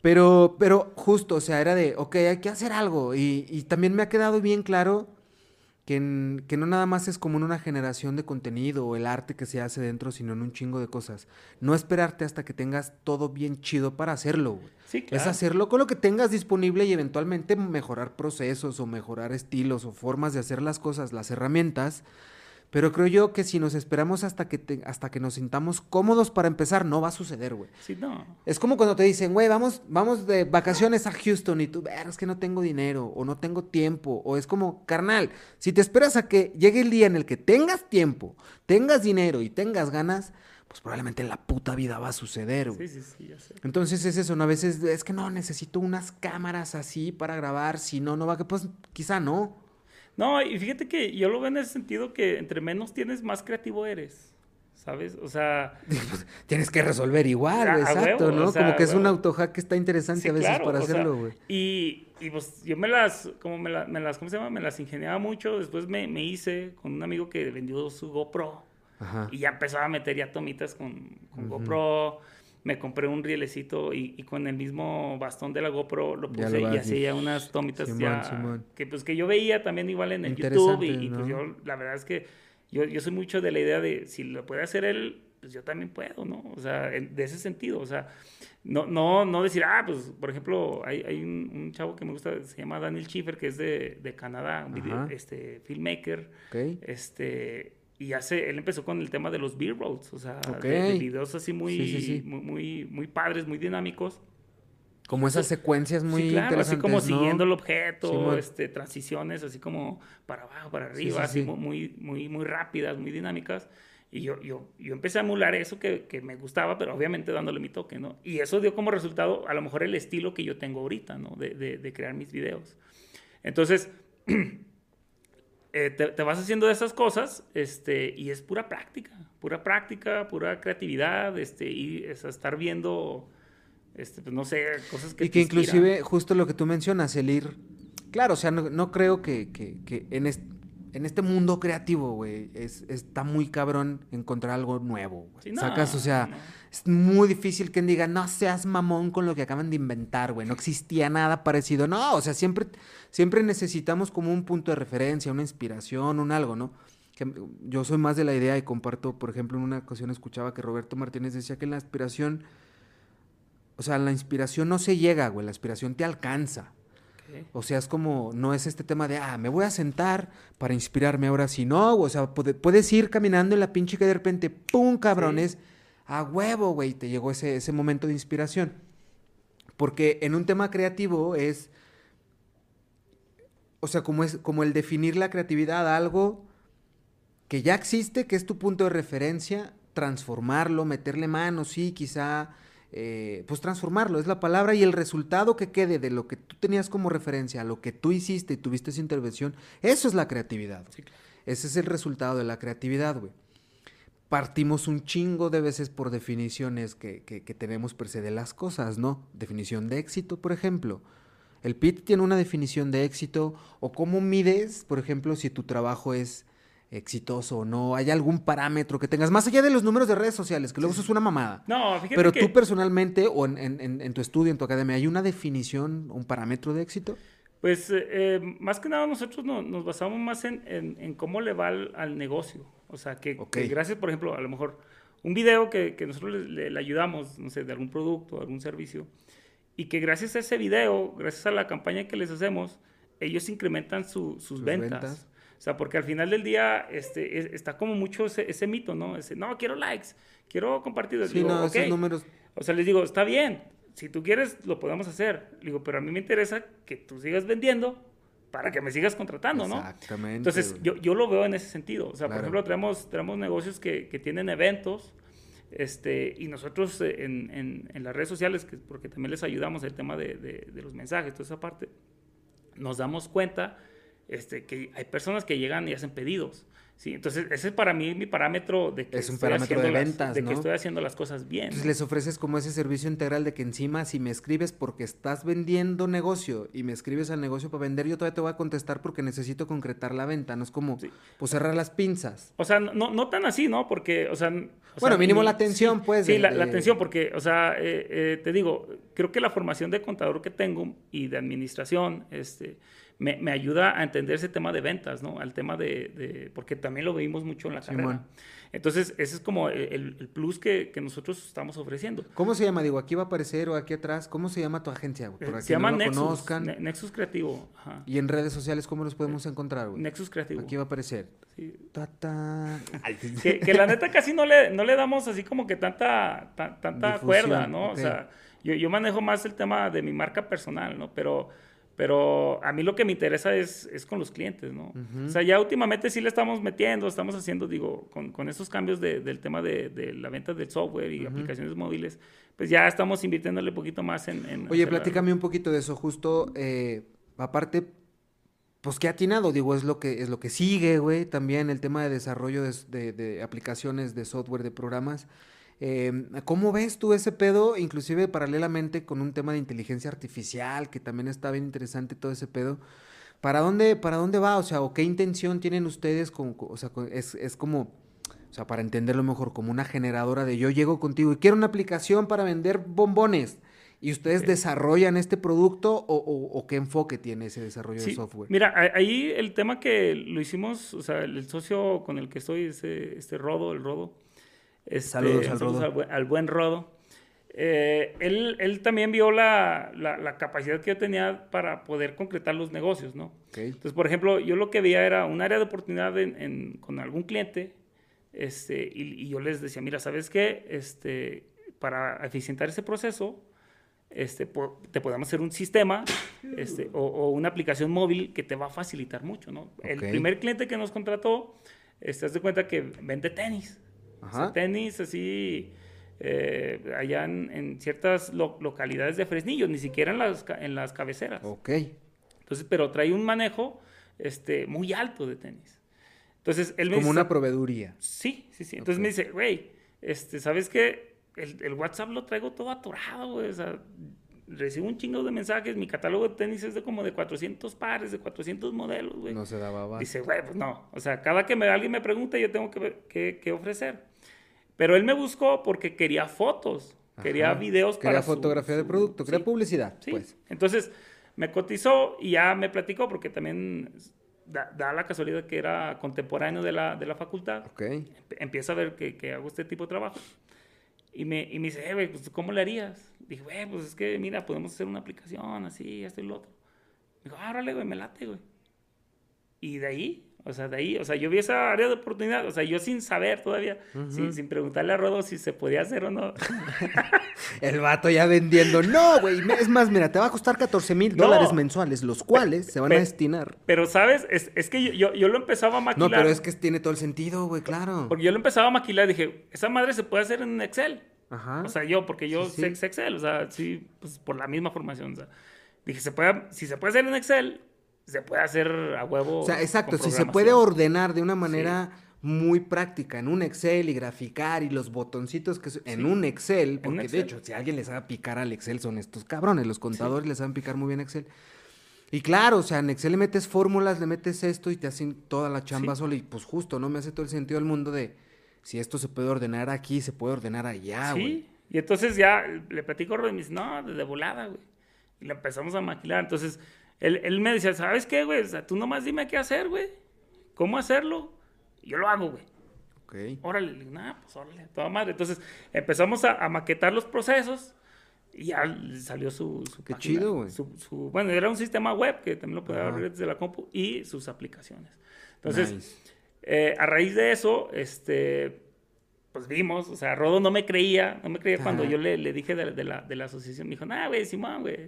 Pero, pero justo, o sea, era de, ok, hay que hacer algo. Y, y también me ha quedado bien claro que, que, no nada más es como en una generación de contenido o el arte que se hace dentro, sino en un chingo de cosas. No esperarte hasta que tengas todo bien chido para hacerlo, Sí, claro. Es hacerlo con lo que tengas disponible y eventualmente mejorar procesos o mejorar estilos o formas de hacer las cosas, las herramientas pero creo yo que si nos esperamos hasta que, hasta que nos sintamos cómodos para empezar, no va a suceder, güey. Sí, no. Es como cuando te dicen, güey, vamos, vamos de vacaciones a Houston y tú, ver, es que no tengo dinero o no tengo tiempo. O es como, carnal, si te esperas a que llegue el día en el que tengas tiempo, tengas dinero y tengas ganas, pues probablemente en la puta vida va a suceder, güey. Sí, sí, sí, ya sé. Entonces es eso, ¿no? A veces es que no, necesito unas cámaras así para grabar, si no, no va, que pues quizá no. No, y fíjate que yo lo veo en ese sentido que entre menos tienes, más creativo eres. ¿Sabes? O sea. Tienes que resolver igual, exacto, ¿no? como que es un autohack que está interesante a veces para hacerlo, güey. Y, y, pues yo me las, como me, me, las, ¿cómo se llama? Me las ingeniaba mucho. Después me, me hice con un amigo que vendió su GoPro. Ajá. Y ya empezaba a meter ya tomitas con, con GoPro me compré un rielecito y, con el mismo bastón de la GoPro lo puse y hacía unas tomitas ya que pues que yo veía también igual en el YouTube y, pues yo la verdad es que yo, yo soy mucho de la idea de si lo puede hacer él pues yo también puedo, ¿no? O sea, de ese sentido, o sea, no, no, no decir, ah, pues, por ejemplo, hay, hay un, chavo que me gusta, se llama Daniel Schiffer, que es de, de Canadá, un video, este, filmmaker, este, y hace, él empezó con el tema de los B-rolls, o sea, de, videos así muy, muy, muy, muy padres, muy dinámicos. Como esas secuencias muy sí, claro, así como siguiendo el objeto, este, transiciones así como para abajo, para arriba, así muy, muy, muy rápidas, muy dinámicas. Y yo, yo, yo empecé a emular eso que, que, me gustaba, pero obviamente dándole mi toque, ¿no? Y eso dio como resultado a lo mejor el estilo que yo tengo ahorita, ¿no? De, de, de crear mis videos. Entonces, eh, te, te, vas haciendo de esas cosas este, y es pura práctica, pura práctica, pura creatividad, este, y es estar viendo, este, pues no sé, cosas que... Y que inclusive justo lo que tú mencionas, el ir... Claro, o sea, no, no creo que, que, que en este en este mundo creativo, güey, es, está muy cabrón encontrar algo nuevo. ¿Sacas? O sea, es muy difícil que diga, no seas mamón con lo que acaban de inventar, güey. No existía nada parecido. No, o sea, siempre, siempre necesitamos como un punto de referencia, una inspiración, un algo, ¿no? Que yo soy más de la idea y comparto, por ejemplo, en una ocasión escuchaba que Roberto Martínez decía que la inspiración, o sea, la inspiración no se llega, güey, la inspiración te alcanza. O sea, es como, no es este tema de, ah, me voy a sentar para inspirarme ahora, si no, o sea, puedes ir caminando en la pinche que de repente, ¡pum, cabrones! A huevo, güey, te llegó ese, ese momento de inspiración. Porque en un tema creativo es, o sea, como, es, como el definir la creatividad, algo que ya existe, que es tu punto de referencia, transformarlo, meterle mano, sí, quizá eh, pues transformarlo, es la palabra, y el resultado que quede de lo que tú tenías como referencia, a lo que tú hiciste y tuviste esa intervención, eso es la creatividad. Ese es el resultado de la creatividad, güey. Partimos un chingo de veces por definiciones que, que, que tenemos per se de las cosas, ¿no? Definición de éxito, por ejemplo. El PIT tiene una definición de éxito, o cómo mides, por ejemplo, si tu trabajo es exitoso o no? ¿Hay algún parámetro que tengas? Más allá de los números de redes sociales, que luego eso es una mamada. No, fíjate Pero tú personalmente o en, tu estudio, en tu academia, ¿hay una definición, un parámetro de éxito? Pues eh, eh, más que nada nosotros nos basamos más en, cómo le va al, negocio. O sea, que, gracias, por ejemplo, a lo mejor un video que, nosotros le, ayudamos, no sé, de algún producto, algún servicio, y que gracias a ese video, gracias a la campaña que les hacemos, ellos incrementan sus, ventas. O sea, porque al final del día este, está como mucho ese, mito, ¿no? Ese, no, quiero likes, quiero compartidos. Sí, no, esos números... O sea, les digo, está bien, si tú quieres, lo podemos hacer. Digo, pero a mí me interesa que tú sigas vendiendo para que me sigas contratando, ¿no? Exactamente. Entonces, yo, yo, lo veo en ese sentido. O sea, por ejemplo, tenemos, tenemos negocios que, que tienen eventos, este, y nosotros en, en, en, las redes sociales, que, porque también les ayudamos el tema de, de, de los mensajes, toda esa parte, nos damos cuenta este, que hay personas que llegan y hacen pedidos. Sí, entonces ese es para mí mi parámetro de que, es un estoy, parámetro haciendo de ventas, las, de que estoy haciendo las cosas bien. Entonces les ofreces como ese servicio integral de que encima si me escribes porque estás vendiendo negocio y me escribes al negocio para vender, yo todavía te voy a contestar porque necesito concretar la venta, no es como pues cerrar las pinzas. O sea, no, no tan así, ¿no? Porque, o sea... bueno, mínimo la atención, pues. Sí, la, atención, porque, o sea, eh, eh, te digo, creo que la formación de contador que tengo y de administración, este me, me, ayuda a entender ese tema de ventas, ¿no? Al tema de, de porque también lo vimos mucho en la carrera. Entonces, ese es como el, el plus que, que, nosotros estamos ofreciendo. ¿Cómo se llama? Digo, aquí va a aparecer o aquí atrás. ¿Cómo se llama tu agencia? Por aquí se llama Nexus, conozcan. Nexus Creativo. Ajá. ¿Y en redes sociales cómo los podemos encontrar, güey? Nexus Creativo. Aquí va a aparecer. Sí. que, que, la neta casi no le, no le damos así como que tanta, tanta cuerda, ¿no? O sea, yo, yo manejo más el tema de mi marca personal, ¿no? Pero pero a mí lo que me interesa es, es con los clientes, ¿no? O sea, ya últimamente sí le estamos metiendo, estamos haciendo, digo, con, con esos cambios de, del tema de, de, la venta del software y aplicaciones móviles, pues ya estamos invirtiéndole un poquito más en... en Oye, platícame un poquito de eso, justo, eh, aparte, pues qué atinado, digo, es lo que, es lo que sigue, güey, también el tema de desarrollo de, de aplicaciones, de software, de programas. Eh, ¿Cómo ves tú ese pedo, inclusive paralelamente con un tema de inteligencia artificial, que también está bien interesante todo ese pedo? ¿Para dónde, para dónde va? O sea, ¿o qué intención tienen ustedes? Con, o sea, es, es como, o sea, para entenderlo mejor, como una generadora de yo llego contigo y quiero una aplicación para vender bombones. ¿Y ustedes desarrollan este producto o, o, qué enfoque tiene ese desarrollo de software? Mira, ahí el tema que lo hicimos, o sea, el socio con el que estoy, este, este Rodo, el Rodo, Este, saludos al Rodo. Al, buen, al buen Rodo. Eh, él, él, también vio la, la, la, capacidad que yo tenía para poder concretar los negocios, ¿no? Okay. Entonces, por ejemplo, yo lo que veía era un área de oportunidad en, en, con algún cliente este, y, y, yo les decía, mira, ¿sabes qué? Este, para eficientar ese proceso, este, po te podemos hacer un sistema este, o, o, una aplicación móvil que te va a facilitar mucho, ¿no? Okay. El primer cliente que nos contrató, este, haz de cuenta que vende tenis. Ajá. O sea, tenis así eh, allá en, en ciertas lo localidades de Fresnillo, ni siquiera en las, en las cabeceras. Ok. Entonces, pero trae un manejo este, muy alto de tenis. Entonces, él me Como dice, una proveeduría. Sí, sí, sí. Entonces okay. me dice, güey, este, ¿sabes qué? El, el, WhatsApp lo traigo todo atorado, güey. O sea, recibo un chingo de mensajes. Mi catálogo de tenis es de como de 400 pares, de 400 modelos, güey. No se daba abasto. Dice, güey, pues no. O sea, cada que me, alguien me pregunta, yo tengo que, que, que ofrecer. Pero él me buscó porque quería fotos, Ajá. quería videos quería para fotografía su, de producto, quería sí, publicidad, sí. pues. Entonces, me cotizó y ya me platicó porque también da, da, la casualidad que era contemporáneo de la, de la facultad. Okay. Empieza a ver que, que, hago este tipo de trabajo. Y me, y me dice, eh, güey, pues, ¿cómo le harías? Dije, güey, pues es que, mira, podemos hacer una aplicación así, esto y lo otro. Me dijo, árale, güey, me late, güey. Y de ahí, o sea, de ahí, o sea, yo vi esa área de oportunidad, o sea, yo sin saber todavía, uh -huh. sin, sin, preguntarle a Rodo si se podía hacer o no. El vato ya vendiendo, no, güey, es más, mira, te va a costar 14 mil no. dólares mensuales, los cuales se van a destinar. Pero, ¿sabes? Es, es que yo, yo, yo, lo empezaba a maquilar. No, pero es que tiene todo el sentido, güey, claro. Porque yo lo empezaba a maquilar dije, esa madre se puede hacer en Excel. Ajá. O sea, yo, porque yo sí, sé, sí. Excel, o sea, sí, pues por la misma formación, o sea. Dije, se puede, si se puede hacer en Excel, se puede hacer a huevo. O sea, exacto, si se puede ordenar de una manera sí. muy práctica en un Excel y graficar y los botoncitos que en un Excel, porque un Excel. de hecho, si alguien les sabe picar al Excel son estos cabrones, los contadores les saben picar muy bien Excel. Y claro, o sea, en Excel le metes fórmulas, le metes esto y te hacen toda la chamba sola y pues justo, ¿no? Me hace todo el sentido del mundo de si esto se puede ordenar aquí, se puede ordenar allá, güey. Sí, y entonces ya le platico a Rod y me dice, no, de volada, güey. Y le empezamos a maquilar, entonces él, él, me decía, ¿sabes qué, güey? O sea, tú nomás dime qué hacer, güey. ¿Cómo hacerlo? Y yo lo hago, güey. Ok. Órale, le digo, nah, pues órale, toda madre. Entonces empezamos a, a maquetar los procesos y ya salió su, su Qué página, chido, güey. Su, su, bueno, era un sistema web que también lo podía abrir desde la compu y sus aplicaciones. Entonces, Nice. Eh, a raíz de eso, este, pues vimos, o sea, Rodo no me creía, no me creía cuando yo le, le dije de, de, la, de la asociación. Me dijo, nah, güey, Simón, güey.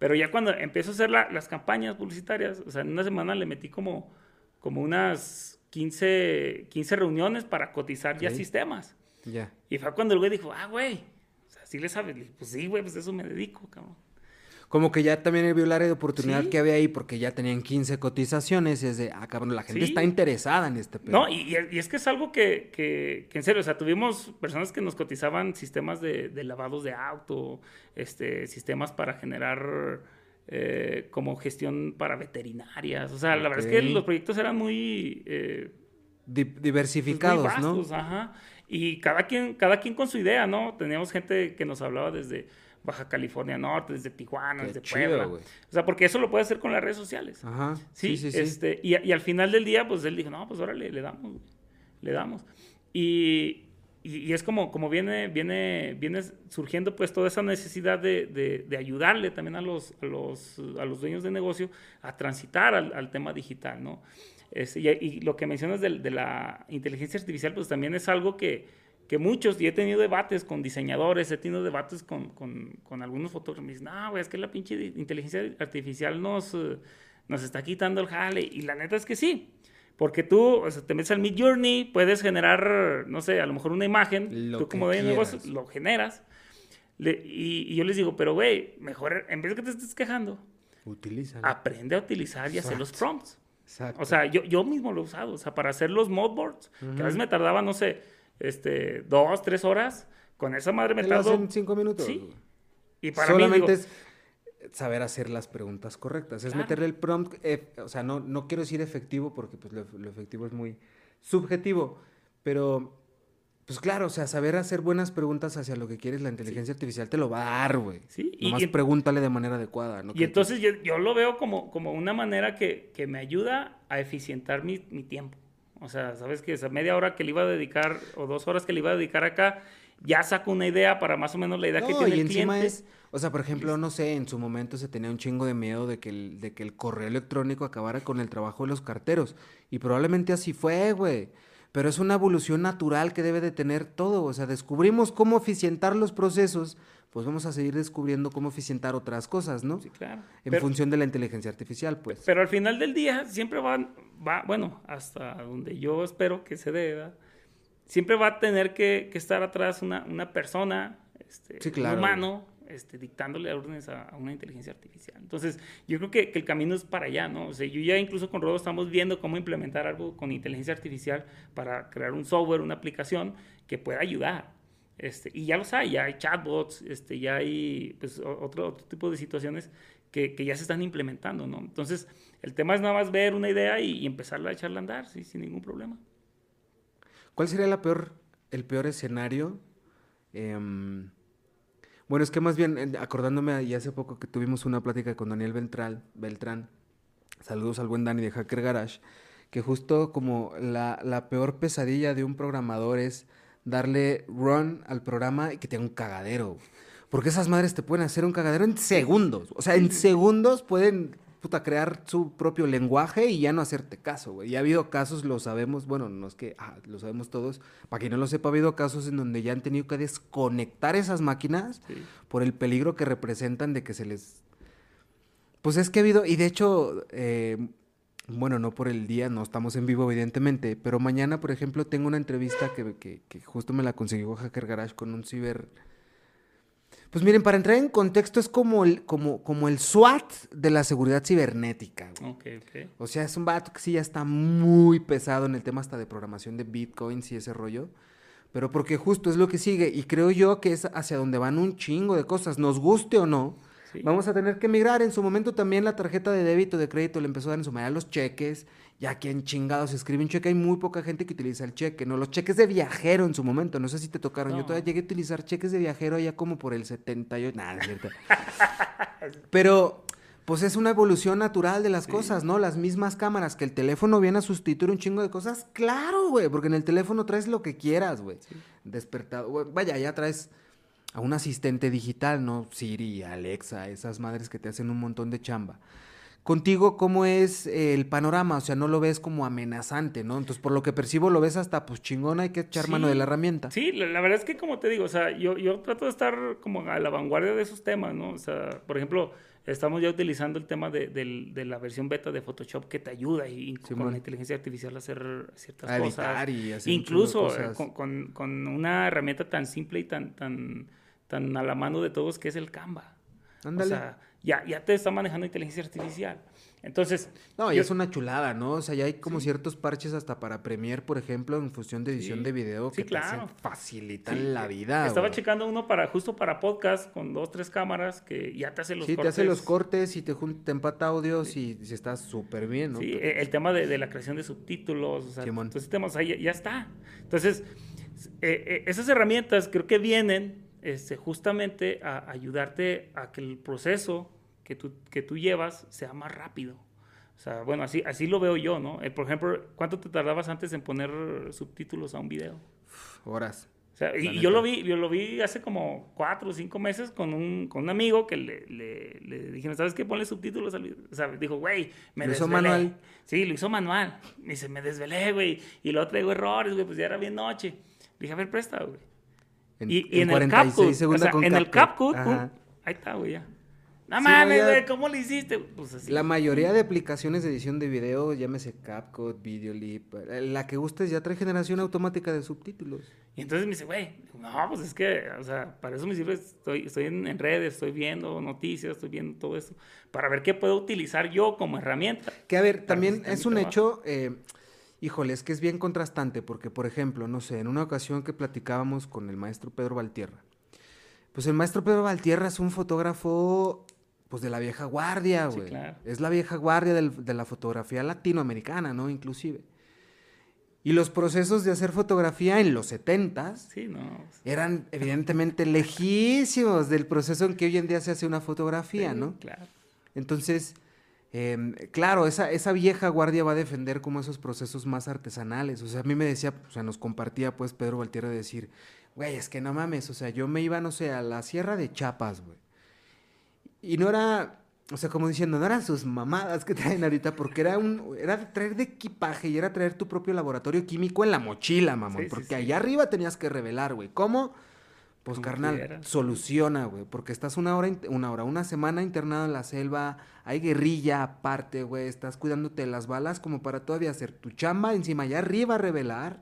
Pero ya cuando empiezo a hacer la, las campañas publicitarias, o sea, en una semana le metí como, como unas 15, 15 reuniones para cotizar ya sistemas. Ya. Y fue cuando el güey dijo, ah, güey, o sea, sí le sabes. Pues sí, güey, pues eso me dedico, cabrón. Como que ya también vio el área de oportunidad Sí. que había ahí porque ya tenían 15 cotizaciones. Y es de, ah, cabrón, la gente Sí. está interesada en este pedo. No, y, y- es que es algo que, que, que en serio, o sea, tuvimos personas que nos cotizaban sistemas de, de lavados de auto, este, sistemas para generar eh, como gestión para veterinarias. O sea, la verdad es que los proyectos eran muy... eh, Di- pues, diversificados, muy vastos, ¿no? Ajá. Y cada quien, cada quien con su idea, ¿no? Teníamos gente que nos hablaba desde Baja California Norte, desde Tijuana, Qué desde chido, Puebla. güey. O sea, porque eso lo puede hacer con las redes sociales. Ajá. Sí, Sí, sí, sí. Este, y, y al final del día, pues él dijo, no, pues órale, le damos, güey, le damos. Y, y, y es como, como viene, viene, viene surgiendo pues toda esa necesidad de, de, de ayudarle también a los, a, los, a los dueños de negocio a transitar al, al tema digital, ¿no? Este, y, y lo que mencionas de, de la inteligencia artificial, pues también es algo que, que muchos, y he tenido debates con diseñadores, he tenido debates con, con, con algunos fotógrafos, me dicen, no, güey, es que la pinche inteligencia artificial nos, eh, nos está quitando el jale. Y la neta es que sí, porque tú o sea, te metes al Mid Journey, puedes generar, no sé, a lo mejor una imagen, Lo tú como de negocio lo generas. Le- y, y yo les digo, pero güey, mejor, en vez de que te estés quejando, Utilizan. aprende a utilizar y hacer los Exacto. prompts. Exacto. O sea, yo, yo mismo lo he usado, o sea, para hacer los modboards, que a veces me tardaba, no sé, este, dos, tres horas, con esa madre me tardo. hacen cinco minutos. Sí. Y para Solamente mí, digo, es saber hacer las preguntas correctas. Es Claro. meterle el prompt, eh, o sea, no, no quiero decir efectivo porque pues, lo, lo efectivo es muy subjetivo, pero pues claro, o sea, saber hacer buenas preguntas hacia lo que quieres, la inteligencia artificial te lo va a dar, güey. Sí, y- Nomás y- pregúntale de manera adecuada, ¿no? y entonces yo, yo lo veo como, como una manera que, que me ayuda a eficientar mi, mi tiempo. O sea, sabes que esa media hora que le iba a dedicar o dos horas que le iba a dedicar acá, ya saco una idea para más o menos la idea que tiene y el encima cliente. es, o sea, por ejemplo, no sé, en su momento se tenía un chingo de miedo de que el, de que el correo electrónico acabara con el trabajo de los carteros. Y probablemente así fue, güey. Pero es una evolución natural que debe de tener todo. O sea, descubrimos cómo eficientar los procesos, pues vamos a seguir descubriendo cómo eficientar otras cosas, ¿no? Sí, claro. En Pero- función de la inteligencia artificial, pues. Pero al final del día siempre va, va bueno, hasta donde yo espero que se dé, ¿verdad? siempre va a tener que, que estar atrás una, una persona, este, Sí, claro. un humano, este, dictándole órdenes a, a una inteligencia artificial. Entonces, yo creo que, que el camino es para allá, ¿no? O sea, yo ya incluso con Rodo estamos viendo cómo implementar algo con inteligencia artificial para crear un software, una aplicación que pueda ayudar. Este, y ya los hay, ya hay chatbots, este, ya hay pues, otro, otro tipo de situaciones que, que ya se están implementando, ¿no? Entonces, el tema es nada más ver una idea y, y empezarla a echarla a andar, sí, sin ningún problema. ¿Cuál sería la peor, el peor escenario? Em, bueno, es que más bien, acordándome y hace poco que tuvimos una plática con Daniel Beltrán, Beltrán, saludos al buen Dani de Hacker Garage, que justo como la, la peor pesadilla de un programador es darle run al programa y que tenga un cagadero. Porque esas madres te pueden hacer un cagadero en segundos. O sea, en segundos pueden puta, crear su propio lenguaje y ya no hacerte caso, güey. Y ha habido casos, lo sabemos, bueno, no es que ah, lo sabemos todos, para quien no lo sepa, ha habido casos en donde ya han tenido que desconectar esas máquinas Sí. por el peligro que representan de que se les... Pues es que ha habido, y de hecho, eh, bueno, no por el día, no estamos en vivo evidentemente, pero mañana, por ejemplo, tengo una entrevista que, que- que justo me la consiguió Hacker Garage con un ciber... Pues miren, para entrar en contexto es como el, como, como el SWAT de la seguridad cibernética. güey. Ok, ok. O sea, es un vato que sí ya está muy pesado en el tema hasta de programación de bitcoins y ese rollo. Pero porque justo es lo que sigue. Y creo yo que es hacia donde van un chingo de cosas. Nos guste o no. Sí. Vamos a tener que migrar. En su momento también la tarjeta de débito, de crédito, le empezó a dar en su mayoría los cheques. Ya que en chingados se escribe un cheque. Hay muy poca gente que utiliza el cheque, ¿no? Los cheques de viajero en su momento. No sé si te tocaron. Yo todavía llegué a utilizar cheques de viajero ya como por el 78. Nada, no es cierto. Pero, pues es una evolución natural de las cosas, ¿no? Las mismas cámaras, que el teléfono viene a sustituir un chingo de cosas. Claro, güey, porque en el teléfono traes lo que quieras, güey. Despertado. güey, Vaya, ya traes a un asistente digital, ¿no? Siri, Alexa, esas madres que te hacen un montón de chamba. Contigo, ¿cómo es el panorama? O sea, no lo ves como amenazante, ¿no? Entonces, por lo que percibo, lo ves hasta, pues, chingón, hay que echar mano de la herramienta. Sí, la, la verdad es que como te digo, o sea, yo, yo trato de estar como a la vanguardia de esos temas, ¿no? O sea, por ejemplo, estamos ya utilizando el tema de, de la versión beta de Photoshop que te ayuda y, con la inteligencia artificial a hacer ciertas A cosas. y hacer Incluso eh, cosas. con, con- con una herramienta tan simple y tan, tan, tan a la mano de todos que es el Canva. Ándale. O sea, ya, ya te está manejando inteligencia artificial. Entonces, No, y yo- es una chulada, ¿no? O sea, ya hay como ciertos parches hasta para Premiere, por ejemplo, en función de edición Sí. de video Sí, que te hacen- claro. facilitan Sí, la vida. Estaba checando uno para justo para podcast con dos, tres cámaras que ya te hace los Sí, cortes. te hace los cortes y te, te empata audios y, y está súper bien, ¿no? Sí, e- el tema de, de la creación de subtítulos, o sea, entonces temas ahí ya, ya está. Entonces, eh, eh, esas herramientas creo que vienen este, justamente a ayudarte a que el proceso que tú, que tú llevas sea más rápido. O sea, bueno, así, así lo veo yo, ¿no? Eh, por ejemplo, ¿cuánto te tardabas antes en poner subtítulos a un video? Horas. O sea, y, y yo lo neta. vi, yo lo vi hace como cuatro o cinco meses con un, con un amigo que le, le, le dije, ¿sabes qué? Ponle subtítulos al video. O sea, dijo, güey, me Lo hizo desvelé. manual. Sí, lo hizo manual. Me dice, me desvelé, güey. Y luego traigo errores, güey, pues ya era bien noche. Le dije, a ver, presta, güey. En, y, y en, el 46 CapCut, o sea, en el CapCut, ahí está, güey, ya. No Sí, mames, güey, ¿cómo le hiciste? Pues así. La mayoría de aplicaciones de edición de video, llámese CapCut, Videolip, la que gustes ya trae generación automática de subtítulos. Y entonces me dice, güey, no, pues es que, o sea, para eso me sirve, estoy, estoy en, en redes, estoy viendo noticias, estoy viendo todo eso, para ver qué puedo utilizar yo como herramienta. Que a ver, también es un hecho, eh, híjole, es que es bien contrastante, porque por ejemplo, no sé, en una ocasión que platicábamos con el maestro Pedro Valtierra, pues el maestro Pedro Valtierra es un fotógrafo, pues de la vieja guardia, Sí, güey. claro. Es la vieja guardia del- de la fotografía latinoamericana, ¿no? Inclusive. Y los procesos de hacer fotografía en los setentas Sí, no. eran evidentemente lejísimos del proceso en que hoy en día se hace una fotografía, Sí, ¿no? Claro. Entonces, Em, claro, esa, esa vieja guardia va a defender como esos procesos más artesanales. O sea, a mí me decía, o sea, nos compartía pues Pedro Valtierra de decir, güey, es que no mames, o sea, yo me iba, no sé, a la Sierra de Chiapas, güey. Y no era, o sea, como diciendo, no eran sus mamadas que traen ahorita, porque era un, era traer de equipaje y era traer tu propio laboratorio químico en la mochila, mamón. porque allá arriba tenías que revelar, güey. ¿Cómo? Pues carnal, soluciona, güey, porque estás una hora, una hora, una semana internado en la selva, hay guerrilla aparte, güey, estás cuidándote de las balas como para todavía hacer tu chamba encima, allá arriba revelar,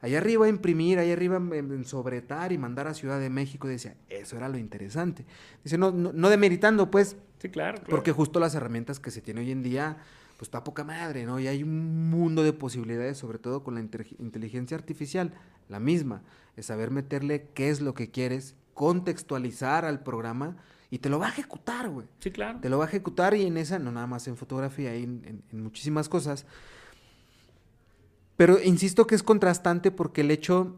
allá arriba imprimir, allá arriba sobretar y mandar a Ciudad de México, decía, eso era lo interesante. Dice, no, no, no demeritando, pues, sí, claro, claro, porque justo las herramientas que se tiene hoy en día, pues está poca madre, ¿no? Y hay un mundo de posibilidades, sobre todo con la inteligencia artificial, la misma, es saber meterle qué es lo que quieres, contextualizar al programa y te lo va a ejecutar, güey. Sí, claro. Te lo va a ejecutar y en esa, no nada más en fotografía, en, en muchísimas cosas. Pero insisto que es contrastante porque el hecho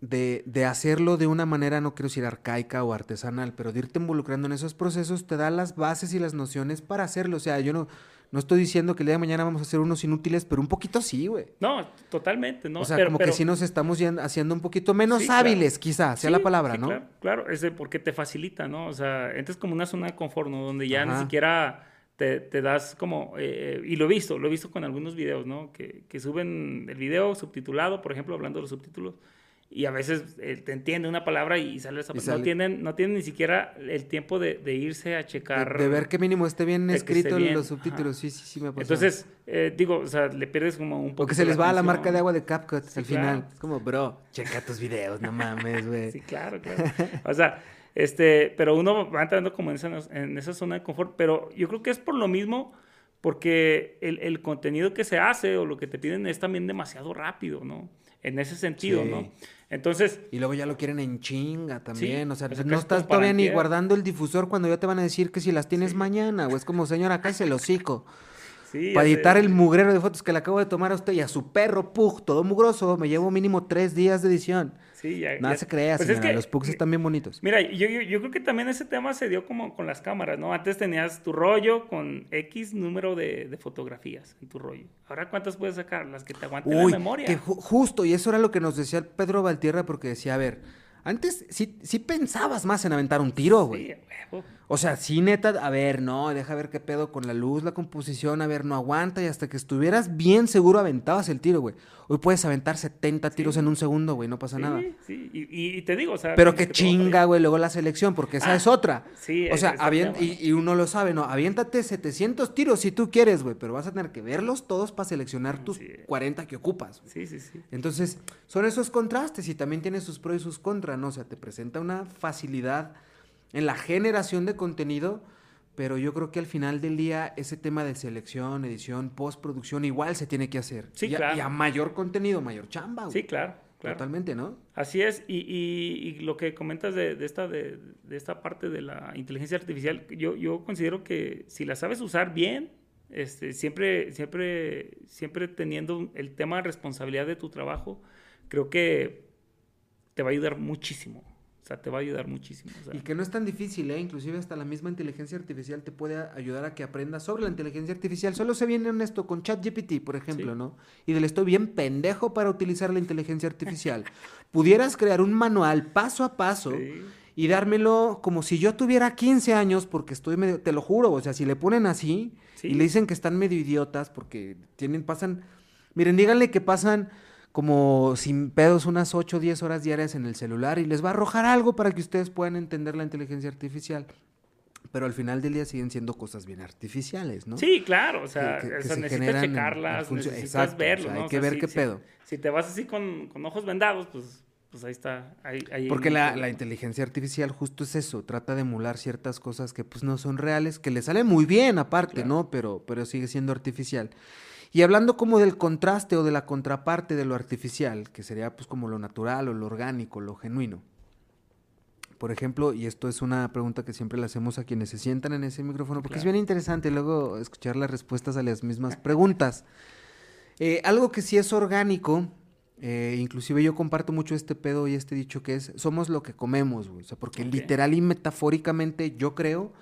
de, de, hacerlo de una manera, no quiero decir arcaica o artesanal, pero de irte involucrando en esos procesos te da las bases y las nociones para hacerlo. O sea, yo no, no estoy diciendo que el día de mañana vamos a hacer unos inútiles, pero un poquito sí, güey. No, totalmente, ¿no? O sea, como que sí nos estamos haciendo un poquito menos hábiles, quizás, sea la palabra, ¿no? Claro, claro, es porque te facilita, ¿no? O sea, entonces como una zona de confort, ¿no? Donde ya ni siquiera te, te, das como, eh, y lo he visto, lo he visto con algunos videos, ¿no? Que, que suben el video subtitulado, por ejemplo, hablando de los subtítulos, y a veces eh, te entiende una palabra y sale esa palabra. No tienen, no tienen ni siquiera el tiempo de, de irse a checar. De, ver que mínimo esté bien escrito en los subtítulos, sí, sí, sí me pasa. Entonces, eh, digo, o sea, le pierdes como un poco. Porque se les va a la marca de agua de CapCut al final. Es como, bro, checa tus videos, no mames, güey. sí, claro, claro. O sea, este, pero uno va entrando como en esa, en esa zona de confort, pero yo creo que es por lo mismo porque el, el contenido que se hace o lo que te piden es también demasiado rápido, ¿no? En ese sentido, ¿no? Entonces. Y luego ya lo quieren en chinga también. o sea, no estás todavía ni guardando el difusor cuando ya te van a decir que si las tienes mañana. O es como, señor, acá es el hocico. Sí, para editar el mugrero de fotos que le acabo de tomar a usted y a su perro, pug, todo mugroso, me llevo mínimo tres días de edición. Sí, ya. Nada se crea, pues señora, los pugs están bien bonitos. Mira, yo, yo, yo, creo que también ese tema se dio como con las cámaras, ¿no? Antes tenías tu rollo con X número de, de fotografías en tu rollo. Ahora, ¿cuántas puedes sacar? Las que te aguanten la memoria. Que justo, y eso era lo que nos decía Pedro Valtierra, porque decía, a ver, antes sí, sí pensabas más en aventar un tiro, güey. Sí, o sea, sí, neta, a ver, no, deja ver qué pedo con la luz, la composición, a ver, no aguanta. Y hasta que estuvieras bien seguro aventabas el tiro, güey. Hoy puedes aventar 70 tiros en un segundo, güey, no pasa nada. Sí, y, y, te digo, o sea. Pero que chinga, güey, luego la selección, porque esa ah, es otra. Sí, O sea, y, y, uno lo sabe, ¿no? Aviéntate 700 tiros si tú quieres, güey, pero vas a tener que verlos todos para seleccionar tus 40 que ocupas. Sí, sí, sí. Entonces, son esos contrastes y también tiene sus pros y sus contras, ¿no? O sea, te presenta una facilidad en la generación de contenido, pero yo creo que al final del día ese tema de selección, edición, postproducción igual se tiene que hacer. Sí, y claro. y a mayor contenido, mayor chamba. Sí, claro. Claro. Totalmente, ¿no? Así es, y, y, lo que comentas de, de esta, de, de, esta parte de la inteligencia artificial, yo, yo considero que si la sabes usar bien, este, siempre, siempre, siempre teniendo el tema de responsabilidad de tu trabajo, creo que te va a ayudar muchísimo. O sea, te va a ayudar muchísimo. Y que no es tan difícil, ¿eh? Inclusive hasta la misma inteligencia artificial te puede ayudar a que aprendas sobre la inteligencia artificial. Solo se viene en esto con ChatGPT, por ejemplo, ¿no? Y del estoy bien pendejo para utilizar la inteligencia artificial. Pudieras crear un manual paso a paso y dármelo como si yo tuviera 15 años, porque estoy medio, te lo juro, o sea, si le ponen así y le dicen que están medio idiotas porque tienen, pasan, miren, díganle que pasan como sin pedos unas 8 o 10 horas diarias en el celular y les va a arrojar algo para que ustedes puedan entender la inteligencia artificial. Pero al final del día siguen siendo cosas bien artificiales, ¿no? Sí, claro, o sea, necesitas checarlas, necesitas verlo, Hay que ver qué pedo. Si te vas así con, con ojos vendados, pues, pues ahí está. Ahí, Porque la, la, inteligencia artificial justo es eso, trata de emular ciertas cosas que pues no son reales, que le sale muy bien aparte, ¿no? Pero, pero sigue siendo artificial. Y hablando como del contraste o de la contraparte de lo artificial, que sería pues como lo natural o lo orgánico, lo genuino. Por ejemplo, y esto es una pregunta que siempre le hacemos a quienes se sientan en ese micrófono, porque es bien interesante luego escuchar las respuestas a las mismas preguntas. Eh, algo que sí es orgánico, eh, inclusive yo comparto mucho este pedo y este dicho que es, somos lo que comemos, O sea, porque literal y metafóricamente yo creo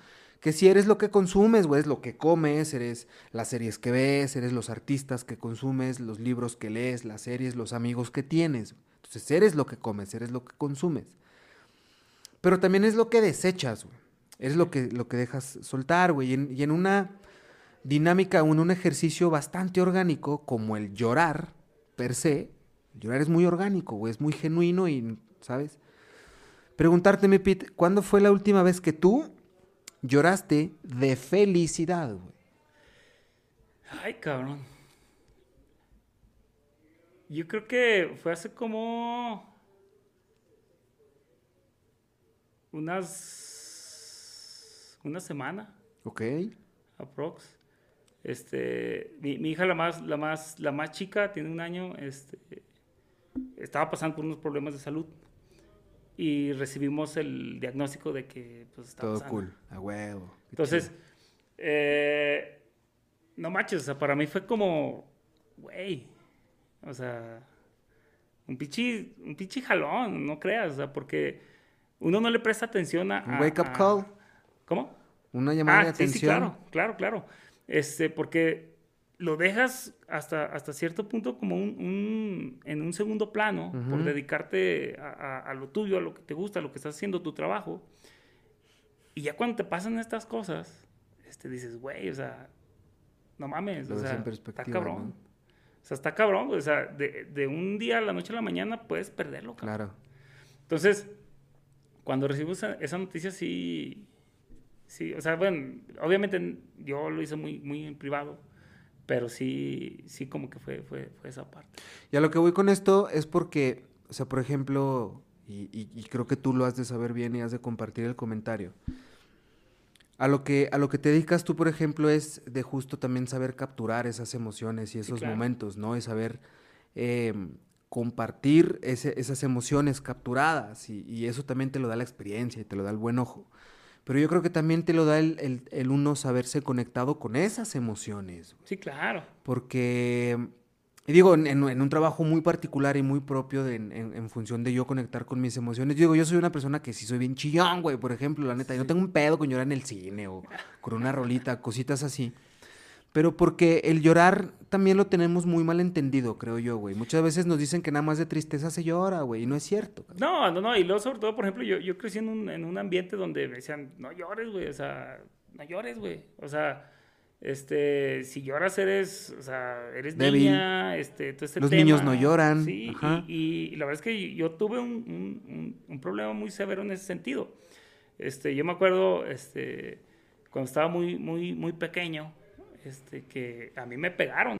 Que si eres lo que consumes, güey, es lo que comes, eres las series que ves, eres los artistas que consumes, los libros que lees, las series, los amigos que tienes. Entonces, eres lo que comes, eres lo que consumes. Pero también es lo que desechas, güey. Es lo que, lo que dejas soltar, güey. Y en, y en una dinámica, en un ejercicio bastante orgánico, como el llorar, per se, llorar es muy orgánico, güey, es muy genuino y, ¿sabes? Preguntarte, mi Pete, ¿cuándo fue la última vez que tú lloraste de felicidad, güey? Ay, cabrón. Yo creo que fue hace como unas una semana. Ok. Aprox. Este, mi, mi, hija la más, la más, la más chica tiene un año, este, estaba pasando por unos problemas de salud y recibimos el diagnóstico de que pues estaba todo cool, a huevo. Entonces, eh, no manches, o sea, para mí fue como, güey, o sea, un pichi, un pichi jalón, no creas, o sea, porque uno no le presta atención a... Un wake up call. ¿Cómo? Una llamada ah, de atención. Sí, claro, claro, claro. Este, porque lo dejas hasta, hasta cierto punto como un, un en un segundo plano uh -huh. por dedicarte a, a, a, lo tuyo, a lo que te gusta, a lo que estás haciendo, tu trabajo. Y ya cuando te pasan estas cosas, este, dices, güey, o sea, no mames, lo o sea, está cabrón. ¿no? O sea, está cabrón, o sea, de, de, un día a la noche a la mañana puedes perderlo, cabrón. Claro. Entonces, cuando recibo esa, esa noticia, sí, sí, o sea, bueno, obviamente yo lo hice muy, muy en privado, pero sí, sí como que fue, fue, fue esa parte. Y a lo que voy con esto es porque, o sea, por ejemplo, y, y, y, creo que tú lo has de saber bien y has de compartir el comentario. A lo, que, a lo que te dedicas tú, por ejemplo, es de justo también saber capturar esas emociones y esos sí, claro. momentos, ¿no? Y saber eh, compartir ese, esas emociones capturadas y, y, eso también te lo da la experiencia y te lo da el buen ojo. Pero yo creo que también te lo da el, el, el uno saberse conectado con esas emociones. Sí, claro. Porque digo, en, en, un trabajo muy particular y muy propio de, en, en, función de yo conectar con mis emociones. Digo, yo soy una persona que sí soy bien chillón, güey, por ejemplo, la neta. Sí. Yo no tengo un pedo con llorar en el cine o con una rolita, cositas así. Pero porque el llorar también lo tenemos muy mal entendido, creo yo, güey. Muchas veces nos dicen que nada más de tristeza se llora, güey, y no es cierto. Cabrón. No, no, no. Y luego, sobre todo, por ejemplo, yo, yo crecí en un, en un ambiente donde me decían, no llores, güey, o sea, no llores, güey. O sea, este, si lloras eres, o sea, eres Débil. niña, este, todo este Los tema, niños no lloran. Sí, y, la verdad es que yo tuve un, un, un, problema muy severo en ese sentido. Este, yo me acuerdo, este, cuando estaba muy, muy, muy pequeño, este, que a mí me pegaron.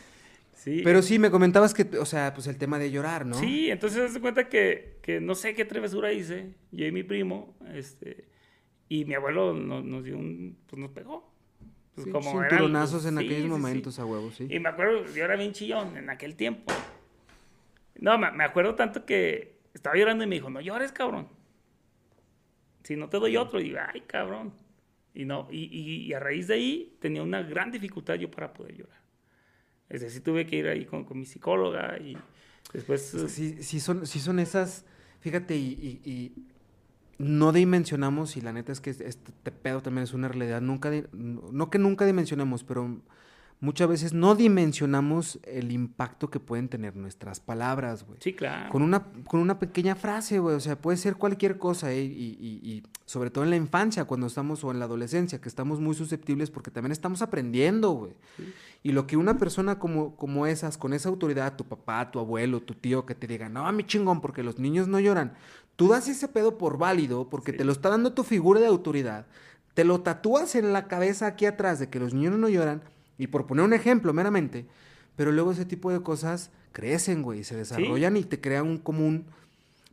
Sí. Pero sí, me comentabas que, o sea, pues el tema de llorar, ¿no? Sí, entonces se cuenta que, que no sé qué travesura hice, yo y mi primo, este, y mi abuelo nos, nos dio un, pues nos pegó. Pues sí, como cinturonazos eran, en aquellos sí, momentos, sí, a huevo, sí. Y me acuerdo, yo era bien chillón en aquel tiempo. No, me, me acuerdo tanto que estaba llorando y me dijo, no llores, cabrón. Si no te doy otro, y digo, ay, cabrón. Y, no, y, y, y, a raíz de ahí tenía una gran dificultad yo para poder llorar. Es decir, tuve que ir ahí con, con mi psicóloga y después... Sea, sí, sí, son, sí son esas, fíjate, y, y, no dimensionamos, y la neta es que este pedo también es una realidad, nunca, no que nunca dimensionemos, pero muchas veces no dimensionamos el impacto que pueden tener nuestras palabras, güey. Sí, claro. Con una, con una pequeña frase, güey, o sea, puede ser cualquier cosa, ¿eh? y, y, y, sobre todo en la infancia, cuando estamos, o en la adolescencia, que estamos muy susceptibles porque también estamos aprendiendo, güey. Sí. Y lo que una persona como, como esas, con esa autoridad, tu papá, tu abuelo, tu tío, que te diga, no, mi chingón, porque los niños no lloran, tú das ese pedo por válido, porque sí. te lo está dando tu figura de autoridad, te lo tatúas en la cabeza aquí atrás de que los niños no lloran, y por poner un ejemplo meramente, pero luego ese tipo de cosas crecen, güey, se desarrollan ¿Sí? y te crean un común,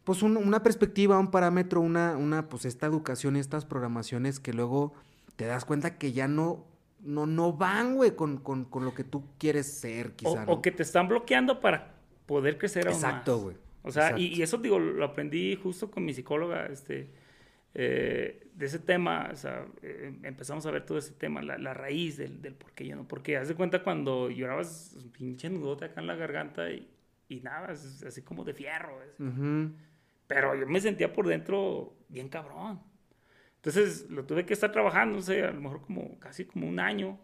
pues un, una perspectiva, un parámetro, una, una, pues esta educación y estas programaciones que luego te das cuenta que ya no, no, no van, güey, con, con, con, lo que tú quieres ser, quizá. O, ¿no? o, que te están bloqueando para poder crecer aún Exacto, güey. O sea, y, y, eso digo, lo aprendí justo con mi psicóloga, este, eh, de ese tema, o sea, eh, empezamos a ver todo ese tema, la, la raíz del, del, por qué yo no, porque haz de cuenta cuando llorabas un pinche nudote acá en la garganta y, y nada, es así como de fierro. Uh -huh. Pero yo me sentía por dentro bien cabrón. Entonces lo tuve que estar trabajando, no sé, a lo mejor como casi como un año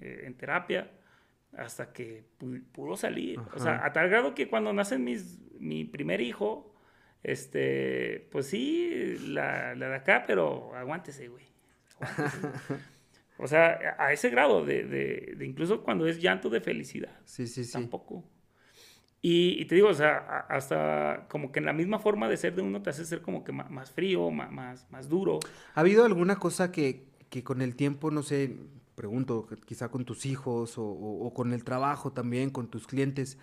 eh, en terapia hasta que pudo salir. O sea, a tal grado que cuando nace mis, mi primer hijo, este, pues sí, la, la de acá, pero aguántese, güey. o sea, a ese grado de, de, de, incluso cuando es llanto de felicidad. Sí, sí, sí. Tampoco. Y, te digo, o sea, hasta como que en la misma forma de ser de uno te hace ser como que más, frío, más, más, duro. ¿Ha habido alguna cosa que, que, con el tiempo, no sé, pregunto, quizá con tus hijos o, o, con el trabajo también, con tus clientes,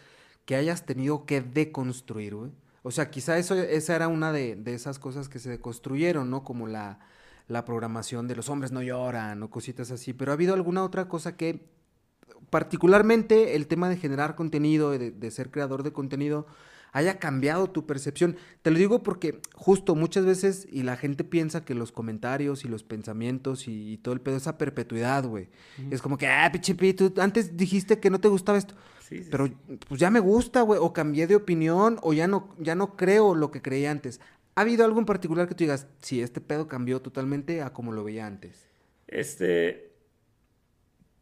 que hayas tenido que deconstruir, güey? O sea, quizá eso, esa era una de, de esas cosas que se deconstruyeron, ¿no? Como la, la programación de los hombres no lloran o cositas así, pero ¿ha habido alguna otra cosa que particularmente el tema de generar contenido, de, ser creador de contenido, haya cambiado tu percepción. Te lo digo porque justo muchas veces y la gente piensa que los comentarios y los pensamientos y, todo el pedo es a perpetuidad, güey. Es como que, ah, pichipi, tú antes dijiste que no te gustaba esto. Pero pues ya me gusta, güey, o cambié de opinión o ya no, ya no creo lo que creía antes. ¿Ha habido algo en particular que tú digas, sí, este pedo cambió totalmente a como lo veía antes? Este,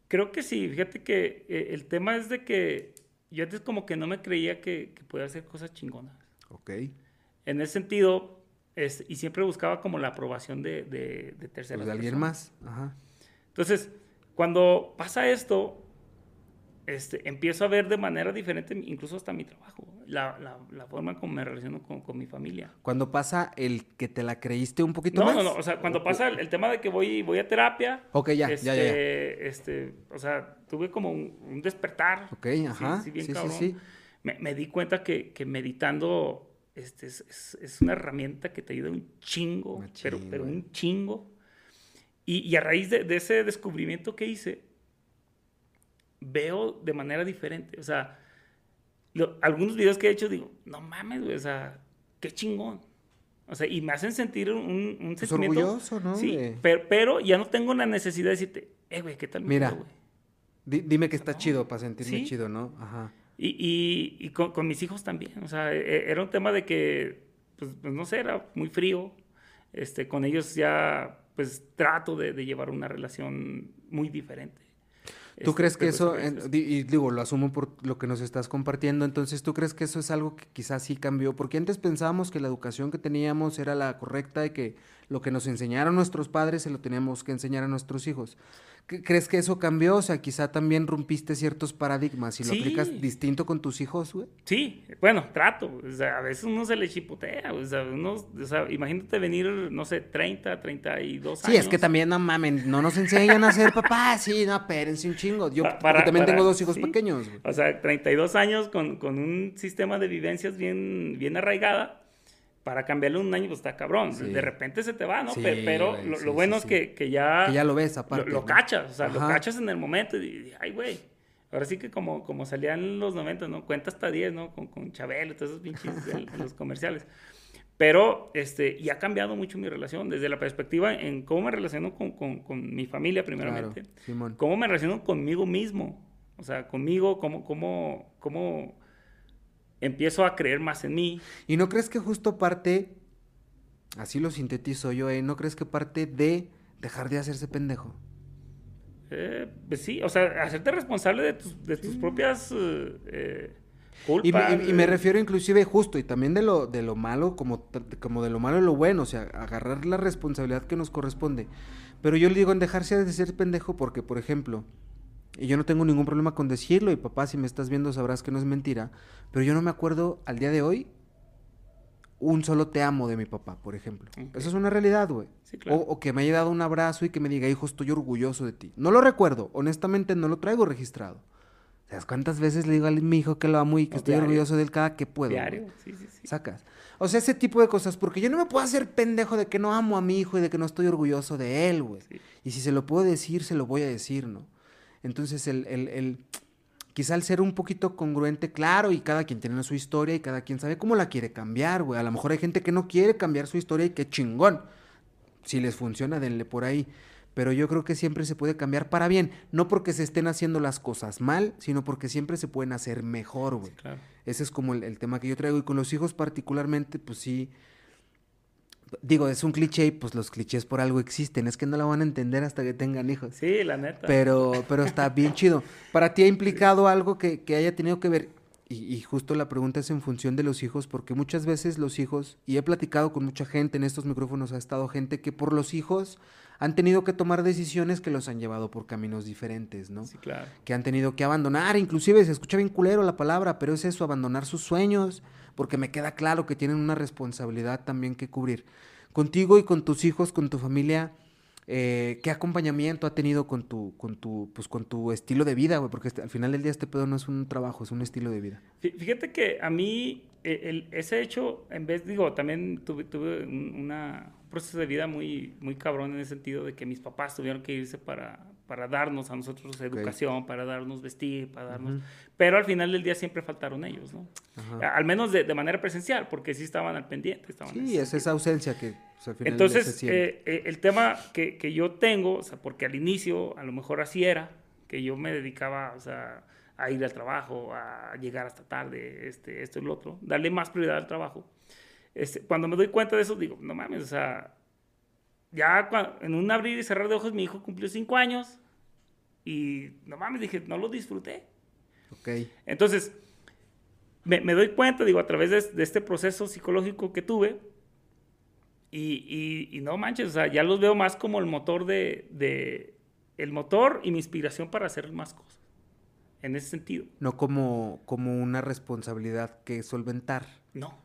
Creo que sí, fíjate que eh, el tema es de que yo antes como que no me creía que, que podía hacer cosas chingonas. Ok. En ese sentido, es, y siempre buscaba como la aprobación de, de, de terceras pues de alguien más. Ajá. Entonces, cuando pasa esto, este, empiezo a ver de manera diferente incluso hasta mi trabajo, la, la, la forma como me relaciono con, con, mi familia. Cuando pasa el que te la creíste un poquito más. No, no, o sea, cuando pasa el, tema de que voy, voy a terapia. Ok, ya, este, ya, ya, Este, o sea, tuve como un, despertar. Ok, ajá. Sí, sí, sí, sí, Me, me, di cuenta que, que meditando este, es, es, una herramienta que te ayuda un chingo, pero, pero un chingo. Y, y a raíz de, de ese descubrimiento que hice, veo de manera diferente. O sea, algunos videos que he hecho digo, no mames, güey, o sea, qué chingón. O sea, y me hacen sentir un, un pues orgulloso, ¿no? Sí, pero, pero, ya no tengo la necesidad de decirte, eh, güey, ¿qué tal? Mira, güey? dime que está chido para sentirme chido, ¿no? Ajá. Y, y, y con, con, mis hijos también. O sea, e, e, era un tema de que, pues, pues, no sé, era muy frío. Este, con ellos ya, pues, trato de, de llevar una relación muy diferente. ¿Tú crees que eso, y digo, lo asumo por lo que nos estás compartiendo, entonces tú crees que eso es algo que quizás sí cambió? Porque antes pensábamos que la educación que teníamos era la correcta y que lo que nos enseñaron nuestros padres se lo teníamos que enseñar a nuestros hijos. ¿Crees que eso cambió? O sea, quizá también rompiste ciertos paradigmas y lo aplicas distinto con tus hijos, güey. Sí, bueno, trato. O sea, a veces uno se le chipotea. O sea, uno, o sea, imagínate venir, no sé, 30, 32 años. Sí, es que también, no mamen, no nos enseñan a ser papá. Sí, no, espérense un chingo. Yo también tengo dos hijos pequeños. Güey. O sea, 32 años con, con un sistema de vivencias bien, bien arraigada para cambiarle un año, pues está cabrón. De repente se te va, ¿no? pero lo, bueno es que, que, ya... Que ya lo ves aparte. Lo, cachas, o sea, lo cachas en el momento y, ay, güey. Ahora sí que como, como salían en los 90, ¿no? Cuenta hasta 10, ¿no? Con, con Chabelo y todos esos pinches de, los comerciales. Pero, este, y ha cambiado mucho mi relación desde la perspectiva en cómo me relaciono con, con, con mi familia, primeramente. Claro, cómo me relaciono conmigo mismo. O sea, conmigo, cómo, cómo, cómo empiezo a creer más en mí. ¿Y no crees que justo parte, así lo sintetizo yo, ¿eh? ¿no crees que parte de dejar de hacerse pendejo? Eh, pues sí, o sea, hacerte responsable de tus, de tus propias eh, culpas. Y, me refiero inclusive justo, y también de lo, de lo malo, como, como de lo malo y lo bueno, o sea, agarrar la responsabilidad que nos corresponde. Pero yo le digo en dejarse de ser pendejo porque, por ejemplo, y yo no tengo ningún problema con decirlo, y papá, si me estás viendo sabrás que no es mentira, pero yo no me acuerdo al día de hoy un solo te amo de mi papá, por ejemplo. Eso es una realidad, güey. o, que me haya dado un abrazo y que me diga, hijo, estoy orgulloso de ti. No lo recuerdo, honestamente no lo traigo registrado. ¿Sabes cuántas veces le digo a mi hijo que lo amo y que estoy orgulloso de él cada que puedo? Diario, sí, sí, sí. Sacas. O sea, ese tipo de cosas, porque yo no me puedo hacer pendejo de que no amo a mi hijo y de que no estoy orgulloso de él, güey. Y si se lo puedo decir, se lo voy a decir, ¿no? Entonces, el, el, el, quizá el ser un poquito congruente, claro, y cada quien tiene su historia y cada quien sabe cómo la quiere cambiar, güey. A lo mejor hay gente que no quiere cambiar su historia y qué chingón. Si les funciona, denle por ahí. Pero yo creo que siempre se puede cambiar para bien. No porque se estén haciendo las cosas mal, sino porque siempre se pueden hacer mejor, güey. Ese es como el, el tema que yo traigo. Y con los hijos particularmente, pues sí digo, es un cliché y pues los clichés por algo existen. Es que no la van a entender hasta que tengan hijos. Sí, la neta. Pero, pero está bien chido. ¿Para ti ha implicado algo que, que haya tenido que ver? Y, y, justo la pregunta es en función de los hijos, porque muchas veces los hijos, y he platicado con mucha gente en estos micrófonos, ha estado gente que por los hijos han tenido que tomar decisiones que los han llevado por caminos diferentes, ¿no? Sí, claro. Que han tenido que abandonar, inclusive se escucha bien culero la palabra, pero es eso, abandonar sus sueños, porque me queda claro que tienen una responsabilidad también que cubrir. Contigo y con tus hijos, con tu familia, eh, ¿qué acompañamiento ha tenido con tu, con tu, pues, con tu estilo de vida? Porque este, al final del día este pedo no es un trabajo, es un estilo de vida. Fíjate que a mí eh, el, ese hecho, en vez, digo, también tuve, tuve una, un proceso de vida muy, muy cabrón en el sentido de que mis papás tuvieron que irse para, para darnos a nosotros educación, okay. para darnos vestir, para darnos... Uh -huh. Pero al final del día siempre faltaron ellos, ¿no? Ajá. Al menos de, de, manera presencial, porque sí estaban al pendiente. Estaban sí, es esa ausencia que pues, al final Entonces, eh, eh, el tema que, que, yo tengo, o sea, porque al inicio a lo mejor así era, que yo me dedicaba, o sea, a ir al trabajo, a llegar hasta tarde, este, esto y lo otro, darle más prioridad al trabajo. Este, cuando me doy cuenta de eso, digo, no mames, o sea, ya cuando, en un abrir y cerrar de ojos mi hijo cumplió cinco años y no mames, dije, no lo disfruté. Ok. Entonces, me, me doy cuenta, digo, a través de, de, este proceso psicológico que tuve y, y, y, no manches, o sea, ya los veo más como el motor de, de, el motor y mi inspiración para hacer más cosas. En ese sentido. No como, como una responsabilidad que solventar. No.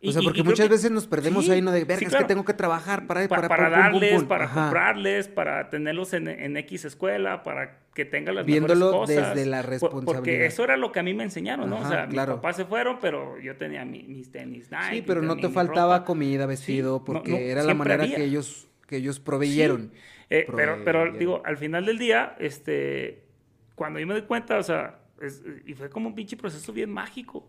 O sea, porque muchas que, veces nos perdemos sí, ahí, ¿no? De ver, sí, claro. que tengo que trabajar para... Para, para, para darles, pum, pum, para Ajá. comprarles, para tenerlos en, en, X escuela, para que tengan las Viéndolo mejores cosas. desde la responsabilidad. Porque eso era lo que a mí me enseñaron, ¿no? Ajá, o sea, claro. mis papás se fueron, pero yo tenía mi, mis tenis Nike. Sí, pero no te faltaba ropa. comida, vestido, porque no, no, era la manera que ellos, que ellos proveyeron. Eh, pero, pero, digo, al final del día, este, cuando yo me doy cuenta, o sea, es, y fue como un pinche proceso bien mágico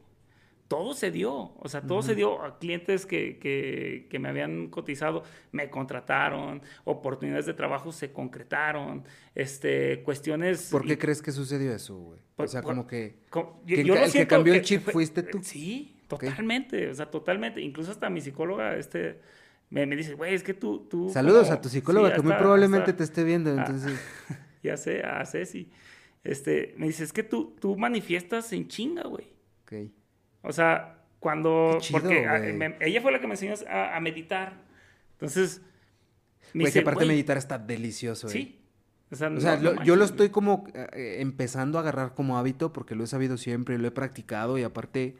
todo se dio, o sea, todo uh -huh. se dio a clientes que, que, que, me habían cotizado, me contrataron, oportunidades de trabajo se concretaron, este, cuestiones... ¿Por qué y, crees que sucedió eso, güey? O sea, como que... Como, yo, que, yo el que cambió el chip fue, fuiste tú. Sí, totalmente, okay. o sea, totalmente. Incluso hasta mi psicóloga, este... Me, me dice, güey, es que tú... tú Saludos como, a tu psicóloga, sí, que muy probablemente hasta, te esté viendo, entonces... Ah, ya sé, a Ceci. Este, me dice, es que tú, tú manifiestas en chinga, güey. Ok. O sea, cuando... Chido, porque a, me, ella fue la que me enseñó a, a meditar. Entonces... Me güey, que aparte meditar está delicioso, eh. Sí. O sea, o sea no, lo, no yo lo estoy como eh, empezando a agarrar como hábito porque lo he sabido siempre, lo he practicado y aparte...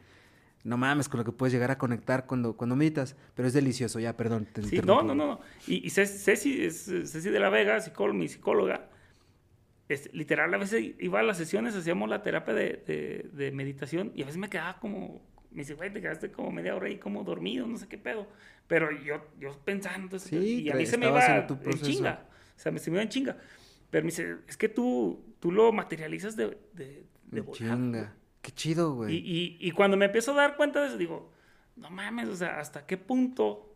No mames con lo que puedes llegar a conectar cuando, cuando meditas, pero es delicioso, ya, perdón. Te sí, no, no, no. Y, y Ceci, Ceci de la Vega, psicóloga, mi psicóloga, es, literal, a veces iba a las sesiones, hacíamos la terapia de, de, de, meditación y a veces me quedaba como, me dice, güey, te quedaste como media hora ahí como dormido, no sé qué pedo. Pero yo, yo pensando, sí, y a mí se me iba en, en, chinga, o sea, me, se me iba en chinga. Pero me dice, es que tú, tú lo materializas de, de, de volar, chinga. Qué chido, güey. Y, y, y, cuando me empiezo a dar cuenta de eso, digo, no mames, o sea, ¿hasta qué punto?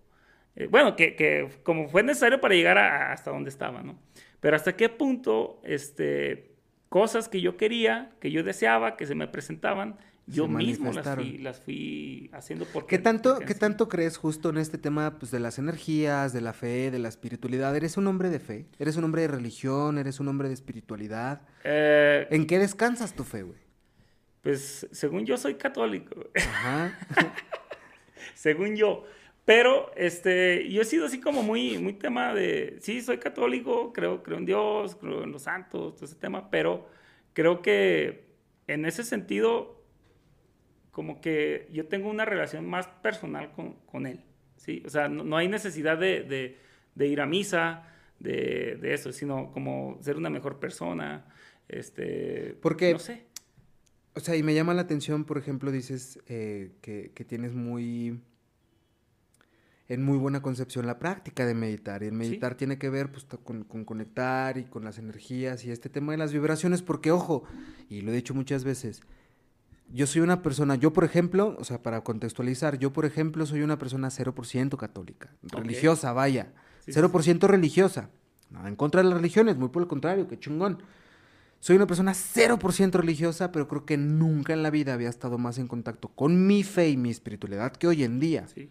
Eh, bueno, que, que, como fue necesario para llegar a, hasta donde estaba, ¿no? Pero hasta qué punto, este, cosas que yo quería, que yo deseaba, que se me presentaban, yo mismo las fui, las fui, haciendo porque... ¿Qué tanto, ¿Qué tanto crees justo en este tema pues, de las energías, de la fe, de la espiritualidad? ¿Eres un hombre de fe? ¿Eres un hombre de religión? ¿Eres un hombre de espiritualidad? Eh, ¿En qué descansas tu fe, güey? Pues según yo soy católico. Ajá. según yo. Pero este, yo he sido así como muy, muy tema de, sí, soy católico, creo, creo en Dios, creo en los santos, todo ese tema, pero creo que en ese sentido, como que yo tengo una relación más personal con, con Él, ¿sí? O sea, no, no hay necesidad de, de, de, ir a misa, de, de, eso, sino como ser una mejor persona, este, Porque, no sé. O sea, y me llama la atención, por ejemplo, dices eh, que, que tienes muy en muy buena concepción la práctica de meditar. Y el meditar sí. tiene que ver pues, con, con, conectar y con las energías y este tema de las vibraciones, porque ojo, y lo he dicho muchas veces, yo soy una persona, yo por ejemplo, o sea, para contextualizar, yo por ejemplo soy una persona 0% católica, okay. religiosa, vaya, sí, 0% sí. religiosa, nada en contra de las religiones, muy por el contrario, qué chingón. Soy una persona 0% religiosa, pero creo que nunca en la vida había estado más en contacto con mi fe y mi espiritualidad que hoy en día. Sí.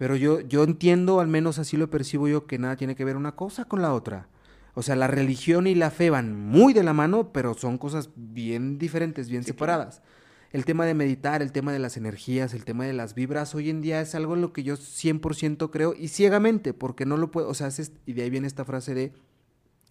Pero yo, yo entiendo, al menos así lo percibo yo, que nada tiene que ver una cosa con la otra. O sea, la religión y la fe van muy de la mano, pero son cosas bien diferentes, bien separadas. El tema de meditar, el tema de las energías, el tema de las vibras, hoy en día es algo en lo que yo 100% creo y ciegamente, porque no lo puedo, o sea, y de ahí viene esta frase de,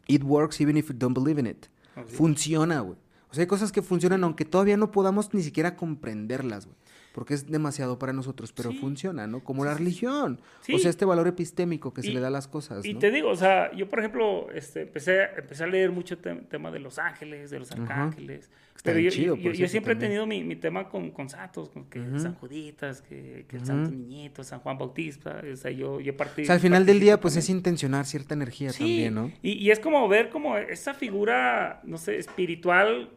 it works even if you don't believe in it. Funciona, güey. O sea, hay cosas que funcionan aunque todavía no podamos ni siquiera comprenderlas, güey porque es demasiado para nosotros, pero funciona, ¿no? Como la religión. O sea, este valor epistémico que se le da a las cosas. Y te digo, o sea, yo, por ejemplo, este, empecé, empecé a leer mucho tema de los ángeles, de los arcángeles. Pero yo, yo, siempre he tenido mi, mi, tema con, con santos, con que San Juditas, que, que el Santo Niñito, San Juan Bautista. O sea, yo, yo partí. O sea, al final del día, pues es intencionar cierta energía también, ¿no? Y, y es como ver como esa figura, no sé, espiritual,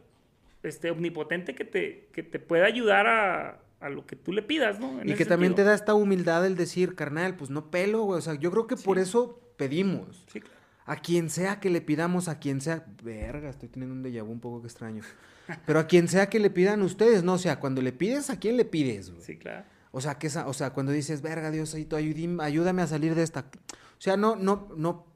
este, omnipotente que te, que te puede ayudar a a lo que tú le pidas, ¿no? y que también te da esta humildad el decir, carnal, pues no pelo, güey. O sea, yo creo que por eso pedimos. Sí, claro. A quien sea que le pidamos, a quien sea. Verga, estoy teniendo un déjà vu un poco extraño. Pero a quien sea que le pidan ustedes, ¿no? O sea, cuando le pides, ¿a quién le pides, güey? Sí, claro. O sea, que esa, o sea, cuando dices, verga, Dios, ayúdame a salir de esta. O sea, no, no, no,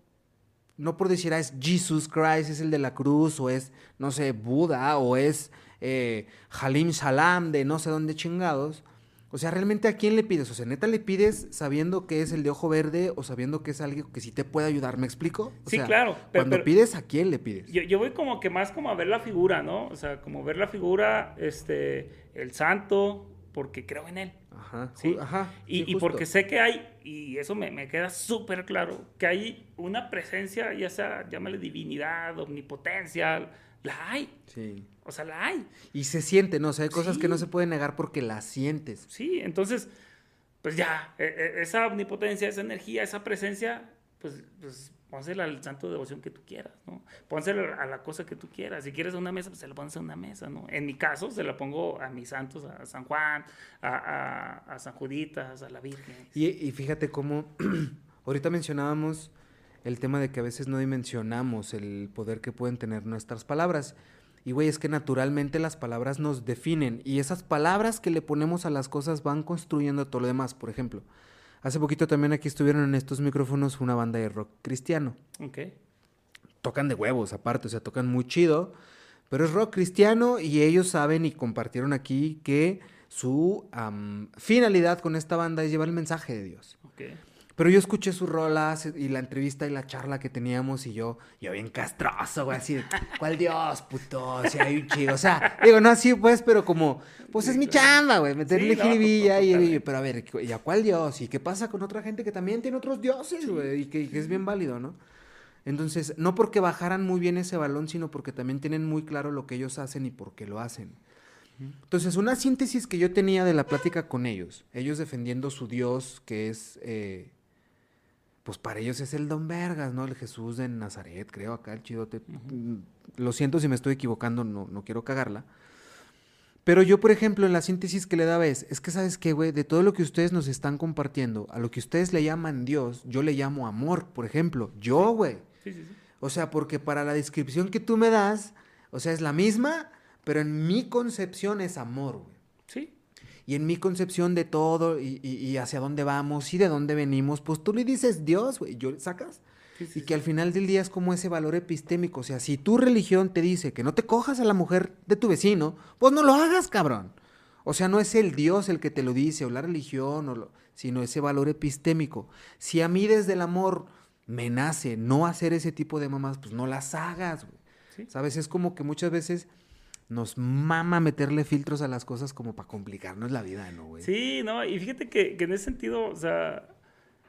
no por decir, ah, es Jesus Christ, es el de la cruz, o es, no sé, Buda, o es eh, Halim Salam de no sé dónde chingados. O sea, ¿realmente a quién le pides? O sea, ¿neta le pides sabiendo que es el de ojo verde o sabiendo que es alguien que sí te puede ayudar? ¿Me explico? sí, claro. cuando pides, ¿a quién le pides? Yo, yo, voy como que más como a ver la figura, ¿no? O sea, como ver la figura, este, el santo, porque creo en él. Ajá. ¿sí? Ajá. Y, y, porque sé que hay, y eso me, me queda súper claro, que hay una presencia, ya sea, llámale divinidad, omnipotencia, la hay. Sí. O sea, la hay. Y se siente, ¿no? O sea, hay cosas que no se pueden negar porque las sientes. Sí, entonces, pues ya, e, e, esa omnipotencia, esa energía, esa presencia, pues, pues pónsela al santo de devoción que tú quieras, ¿no? Pónsela a la cosa que tú quieras. Si quieres una mesa, pues se la pones a una mesa, ¿no? En mi caso, se la pongo a mis santos, a San Juan, a, a, San Juditas, a la Virgen. Y, y fíjate cómo, ahorita mencionábamos el tema de que a veces no dimensionamos el poder que pueden tener nuestras palabras. Y güey, es que naturalmente las palabras nos definen y esas palabras que le ponemos a las cosas van construyendo todo lo demás. Por ejemplo, hace poquito también aquí estuvieron en estos micrófonos una banda de rock cristiano. Ok. Tocan de huevos aparte, o sea, tocan muy chido, pero es rock cristiano y ellos saben y compartieron aquí que su finalidad con esta banda es llevar el mensaje de Dios. Okay. Pero yo escuché sus rolas y la entrevista y la charla que teníamos y yo, yo bien castroso, güey, así, ¿cuál Dios, puto? Sea, hay un chido. O sea, digo, no así pues, pero como, pues es mi chamba, güey, meterle sí, jiribilla y, pero a ver, ¿y a cuál Dios? ¿Y qué pasa con otra gente que también tiene otros dioses, güey? Y que, que es bien válido, ¿no? Entonces, no porque bajaran muy bien ese balón, sino porque también tienen muy claro lo que ellos hacen y por qué lo hacen. Entonces, una síntesis que yo tenía de la plática con ellos, ellos defendiendo su Dios, que es eh, pues para ellos es el Don Vergas, ¿no? El Jesús de Nazaret, creo, acá el chidote. Mm, lo siento si me estoy equivocando, no, no quiero cagarla. Pero yo, por ejemplo, en la síntesis que le daba es, es que sabes qué, güey, de todo lo que ustedes nos están compartiendo, a lo que ustedes le llaman Dios, yo le llamo amor, por ejemplo. Yo, güey. Sí, sí, sí. O sea, porque para la descripción que tú me das, o sea, es la misma, pero en mi concepción es amor, güey. Sí y en mi concepción de todo y, hacia dónde vamos y de dónde venimos, pues tú le dices Dios, güey, yo sacas. y que al final del día es como ese valor epistémico. O sea, si tu religión te dice que no te cojas a la mujer de tu vecino, pues no lo hagas, cabrón. O sea, no es el Dios el que te lo dice, o la religión, o sino ese valor epistémico. Si a mí desde el amor me nace no hacer ese tipo de mamás, pues no las hagas, güey. ¿Sabes? Es como que muchas veces nos mama meterle filtros a las cosas como para complicarnos la vida, ¿no, güey? Sí, no, y fíjate que, que en ese sentido, o sea,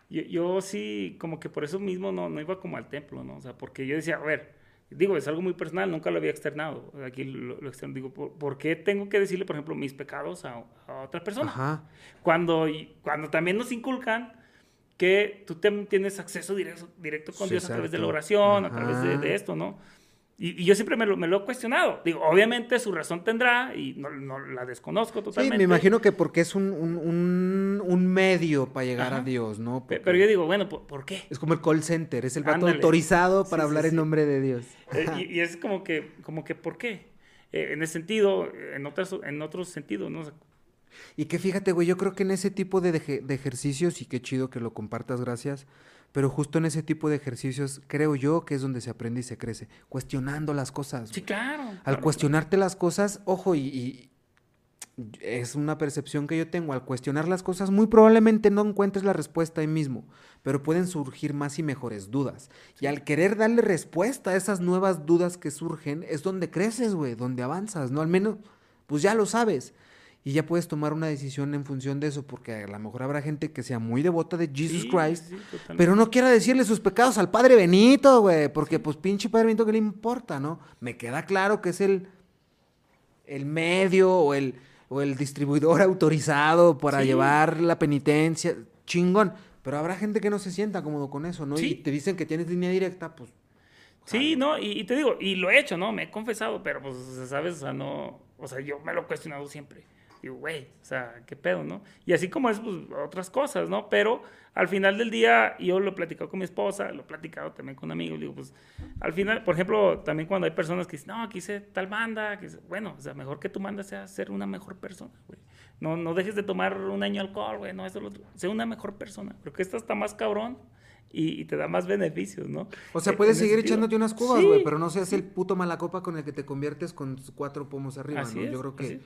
yo, sí, como que por eso mismo no, no iba como al templo, ¿no? O sea, porque yo decía, a ver, digo, es algo muy personal, nunca lo había externado. Aquí lo, lo externo, digo, ¿por, qué tengo que decirle, por ejemplo, mis pecados a, a otra persona? Ajá. Cuando, cuando también nos inculcan que tú tienes acceso directo, directo con Dios a través de la oración, a través de, de esto, ¿no? Y, yo siempre me lo, me lo, he cuestionado. Digo, obviamente su razón tendrá y no, no la desconozco totalmente. Sí, me imagino que porque es un, un, un, medio para llegar a Dios, ¿no? Pero yo digo, bueno, ¿por, qué? Es como el call center, es el vato autorizado para hablar en nombre de Dios. Eh, y, es como que, como que, ¿por qué? Eh, en ese sentido, en, otras, en otros sentidos, ¿no? Y que fíjate, güey, yo creo que en ese tipo de, de, ejercicios, y qué chido que lo compartas, gracias, pero justo en ese tipo de ejercicios creo yo que es donde se aprende y se crece, cuestionando las cosas. Sí, claro. Al cuestionarte las cosas, ojo, y, es una percepción que yo tengo, al cuestionar las cosas muy probablemente no encuentres la respuesta ahí mismo, pero pueden surgir más y mejores dudas. Y al querer darle respuesta a esas nuevas dudas que surgen, es donde creces, güey, donde avanzas, ¿no? Al menos, pues ya lo sabes y ya puedes tomar una decisión en función de eso, porque a lo mejor habrá gente que sea muy devota de Jesus Christ, pero no quiera decirle sus pecados al Padre Benito, güey, porque pues pinche Padre Benito, ¿qué le importa, no? Me queda claro que es el, el medio o el, o el distribuidor autorizado para llevar la penitencia, chingón, pero habrá gente que no se sienta cómodo con eso, ¿no? Y te dicen que tienes línea directa, pues... Sí, no, y, y, te digo, y lo he hecho, ¿no? Me he confesado, pero pues, ¿sabes? O sea, no, o sea, yo me lo he cuestionado siempre digo, güey, o sea, qué pedo, ¿no? Y así como es, pues, otras cosas, ¿no? Pero al final del día, yo lo he platicado con mi esposa, lo he platicado también con amigos, digo, pues, al final, por ejemplo, también cuando hay personas que dicen, no, aquí hice tal banda, que bueno, o sea, mejor que tu banda sea ser una mejor persona, güey. No, no dejes de tomar un año alcohol, güey, no, eso lo otro. Sé una mejor persona. Creo que esta está más cabrón. Y, te da más beneficios, ¿no? O sea, puedes seguir echándote unas cubas, güey, pero no seas el puto malacopa con el que te conviertes con cuatro pomos arriba, ¿no? Yo creo que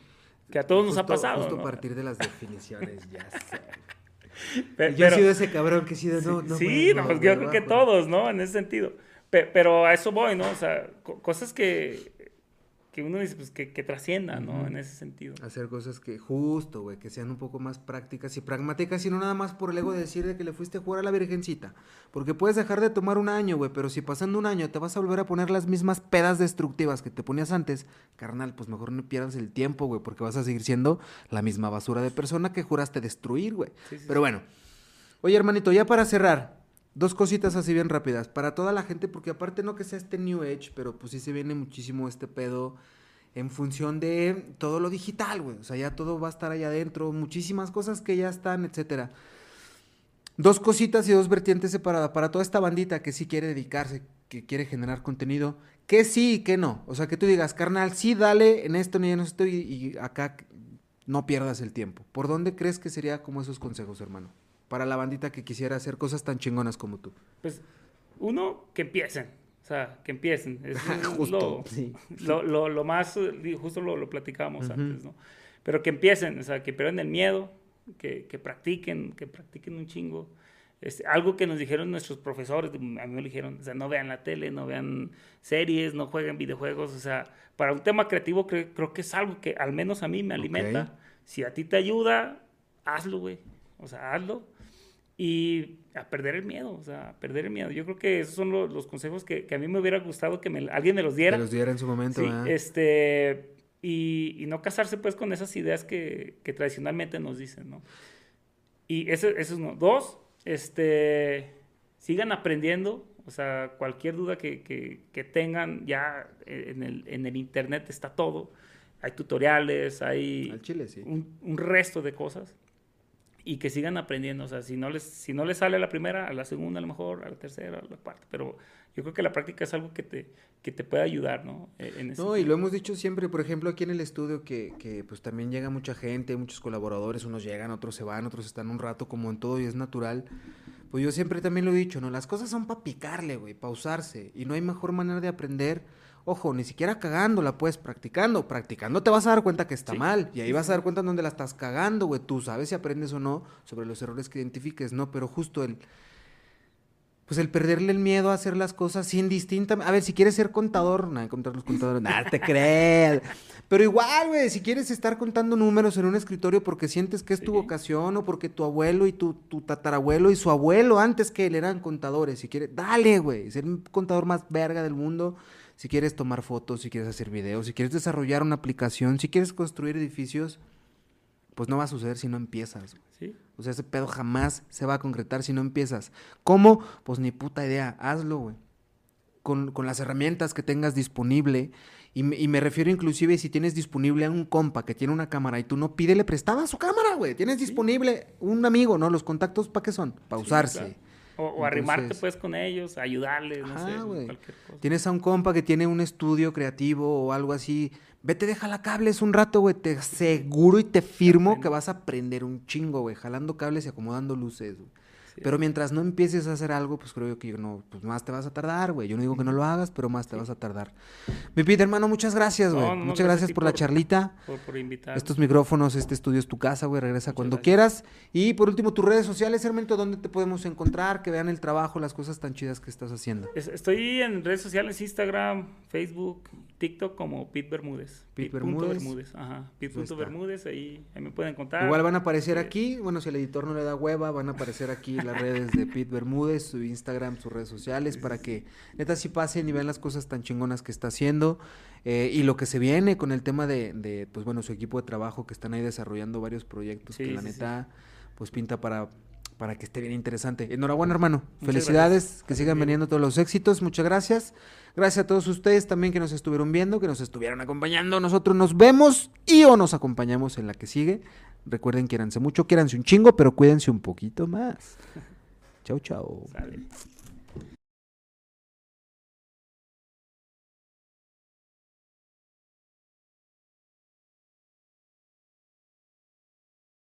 que a todos nos ha pasado. Justo a partir de las definiciones, ya sé. Pero, yo he sido ese cabrón que he sido, no, no. Sí, no, pues yo creo que todos, ¿no? En ese sentido. Pero a eso voy, ¿no? O sea, cosas que, que uno dice, pues que, trascienda, ¿no? En ese sentido. Hacer cosas que, justo, güey, que sean un poco más prácticas y pragmáticas y no nada más por el ego de decir de que le fuiste a jugar a la virgencita. Porque puedes dejar de tomar un año, güey, pero si pasando un año te vas a volver a poner las mismas pedas destructivas que te ponías antes, carnal, pues mejor no pierdas el tiempo, güey, porque vas a seguir siendo la misma basura de persona que juraste destruir, güey. pero bueno. Oye, hermanito, ya para cerrar, Dos cositas así bien rápidas. Para toda la gente, porque aparte no que sea este New Age, pero pues sí se viene muchísimo este pedo en función de todo lo digital, güey. O sea, ya todo va a estar allá adentro. Muchísimas cosas que ya están, etcétera. Dos cositas y dos vertientes separadas. Para toda esta bandita que sí quiere dedicarse, que quiere generar contenido, que sí y que no. O sea, que tú digas, carnal, sí, dale en esto ni en esto y, y acá no pierdas el tiempo. ¿Por dónde crees que sería como esos consejos, hermano? Para la bandita que quisiera hacer cosas tan chingonas como tú? Pues, uno, que empiecen. O sea, que empiecen. Es justo, lo, lo, lo, más, justo lo, lo platicábamos antes, ¿no? Pero que empiecen, o sea, que pierdan el miedo, que, que practiquen, que practiquen un chingo. Algo que nos dijeron nuestros profesores, a mí me dijeron, o sea, no vean la tele, no vean series, no jueguen videojuegos, o sea, para un tema creativo creo, creo que es algo que al menos a mí me alimenta. Si a ti te ayuda, hazlo, güey. O sea, hazlo y a perder el miedo, o sea, a perder el miedo. Yo creo que esos son los, consejos que, que, a mí me hubiera gustado que me, alguien me los diera. Que los diera en su momento, sí, este, y, y, no casarse pues con esas ideas que, que tradicionalmente nos dicen, ¿no? Y eso, eso es uno. Dos, este, sigan aprendiendo, o sea, cualquier duda que, que, que tengan, ya en el, en el, internet está todo. Hay tutoriales, hay Chile, sí. un, un resto de cosas y que sigan aprendiendo. O sea, si no, les, si no les sale a la primera, a la segunda a lo mejor, a la tercera, a la cuarta. Pero yo creo que la práctica es algo que te, que te puede ayudar, ¿no? E, no, y lo hemos dicho siempre, por ejemplo, aquí en el estudio, que, que pues también llega mucha gente, muchos colaboradores, unos llegan, otros se van, otros están un rato, como en todo y es natural. Pues yo siempre también lo he dicho, ¿no? Las cosas son para picarle, güey, pausarse. Y no hay mejor manera de aprender Ojo, ni siquiera cagándola, pues, practicando. Practicando te vas a dar cuenta que está mal. Y ahí vas a dar cuenta dónde la estás cagando, güey. Tú sabes si aprendes o no sobre los errores que identifiques, ¿no? Pero justo el. Pues el perderle el miedo a hacer las cosas sin distinta. A ver, si quieres ser contador, nada, contar los contadores, nada, te crees. Pero igual, güey, si quieres estar contando números en un escritorio porque sientes que es tu vocación o porque tu abuelo y tu, tu tatarabuelo y su abuelo antes que él eran contadores, si quieres, dale, güey, ser un contador más verga del mundo si quieres tomar fotos, si quieres hacer videos, si quieres desarrollar una aplicación, si quieres construir edificios, pues no va a suceder si no empiezas. ¿Sí? O sea, ese pedo jamás se va a concretar si no empiezas. ¿Cómo? Pues ni puta idea, hazlo, güey. Con, las herramientas que tengas disponible. Y me, y me, refiero inclusive si tienes disponible a un compa que tiene una cámara y tú no pídele prestada su cámara, güey. Tienes disponible un amigo, ¿no? Los contactos, ¿para qué son? Para usarse. O, arrimarte pues con ellos, ayudarles, no sé, cualquier cosa. Tienes a un compa que tiene un estudio creativo o algo así, vete, déjala cables un rato, güey, te aseguro y te firmo que vas a aprender un chingo, güey, jalando cables y acomodando luces, güey. Pero mientras no empieces a hacer algo, pues creo que no, pues más te vas a tardar, güey. Yo no digo que no lo hagas, pero más te vas a tardar. Mi Peter, hermano, muchas gracias, güey. muchas gracias, por, la charlita. Por, por invitarme. Estos micrófonos, este estudio es tu casa, güey. Regresa cuando quieras. Y por último, tus redes sociales, Hermento, ¿dónde te podemos encontrar? Que vean el trabajo, las cosas tan chidas que estás haciendo. Estoy en redes sociales, Instagram, Facebook, TikTok como Pete Bermúdez. Pete Bermúdez. Ajá. Pete Bermúdez, ahí, ahí, me pueden encontrar. Igual van a aparecer aquí, bueno, si el editor no le da hueva, van a aparecer aquí las redes de Pete Bermúdez, su Instagram, sus redes sociales, para que neta sí pasen y vean las cosas tan chingonas que está haciendo. Eh, y lo que se viene con el tema de, de, pues bueno, su equipo de trabajo que están ahí desarrollando varios proyectos que la neta, pues pinta para para que esté bien interesante. Enhorabuena, hermano. Felicidades, que sigan veniendo todos los éxitos. Muchas gracias. Gracias a todos ustedes también que nos estuvieron viendo, que nos estuvieron acompañando. Nosotros nos vemos y o nos acompañamos en la que sigue. Recuerden, quiéranse mucho, quiéranse un chingo, pero cuídense un poquito más. chau, chau.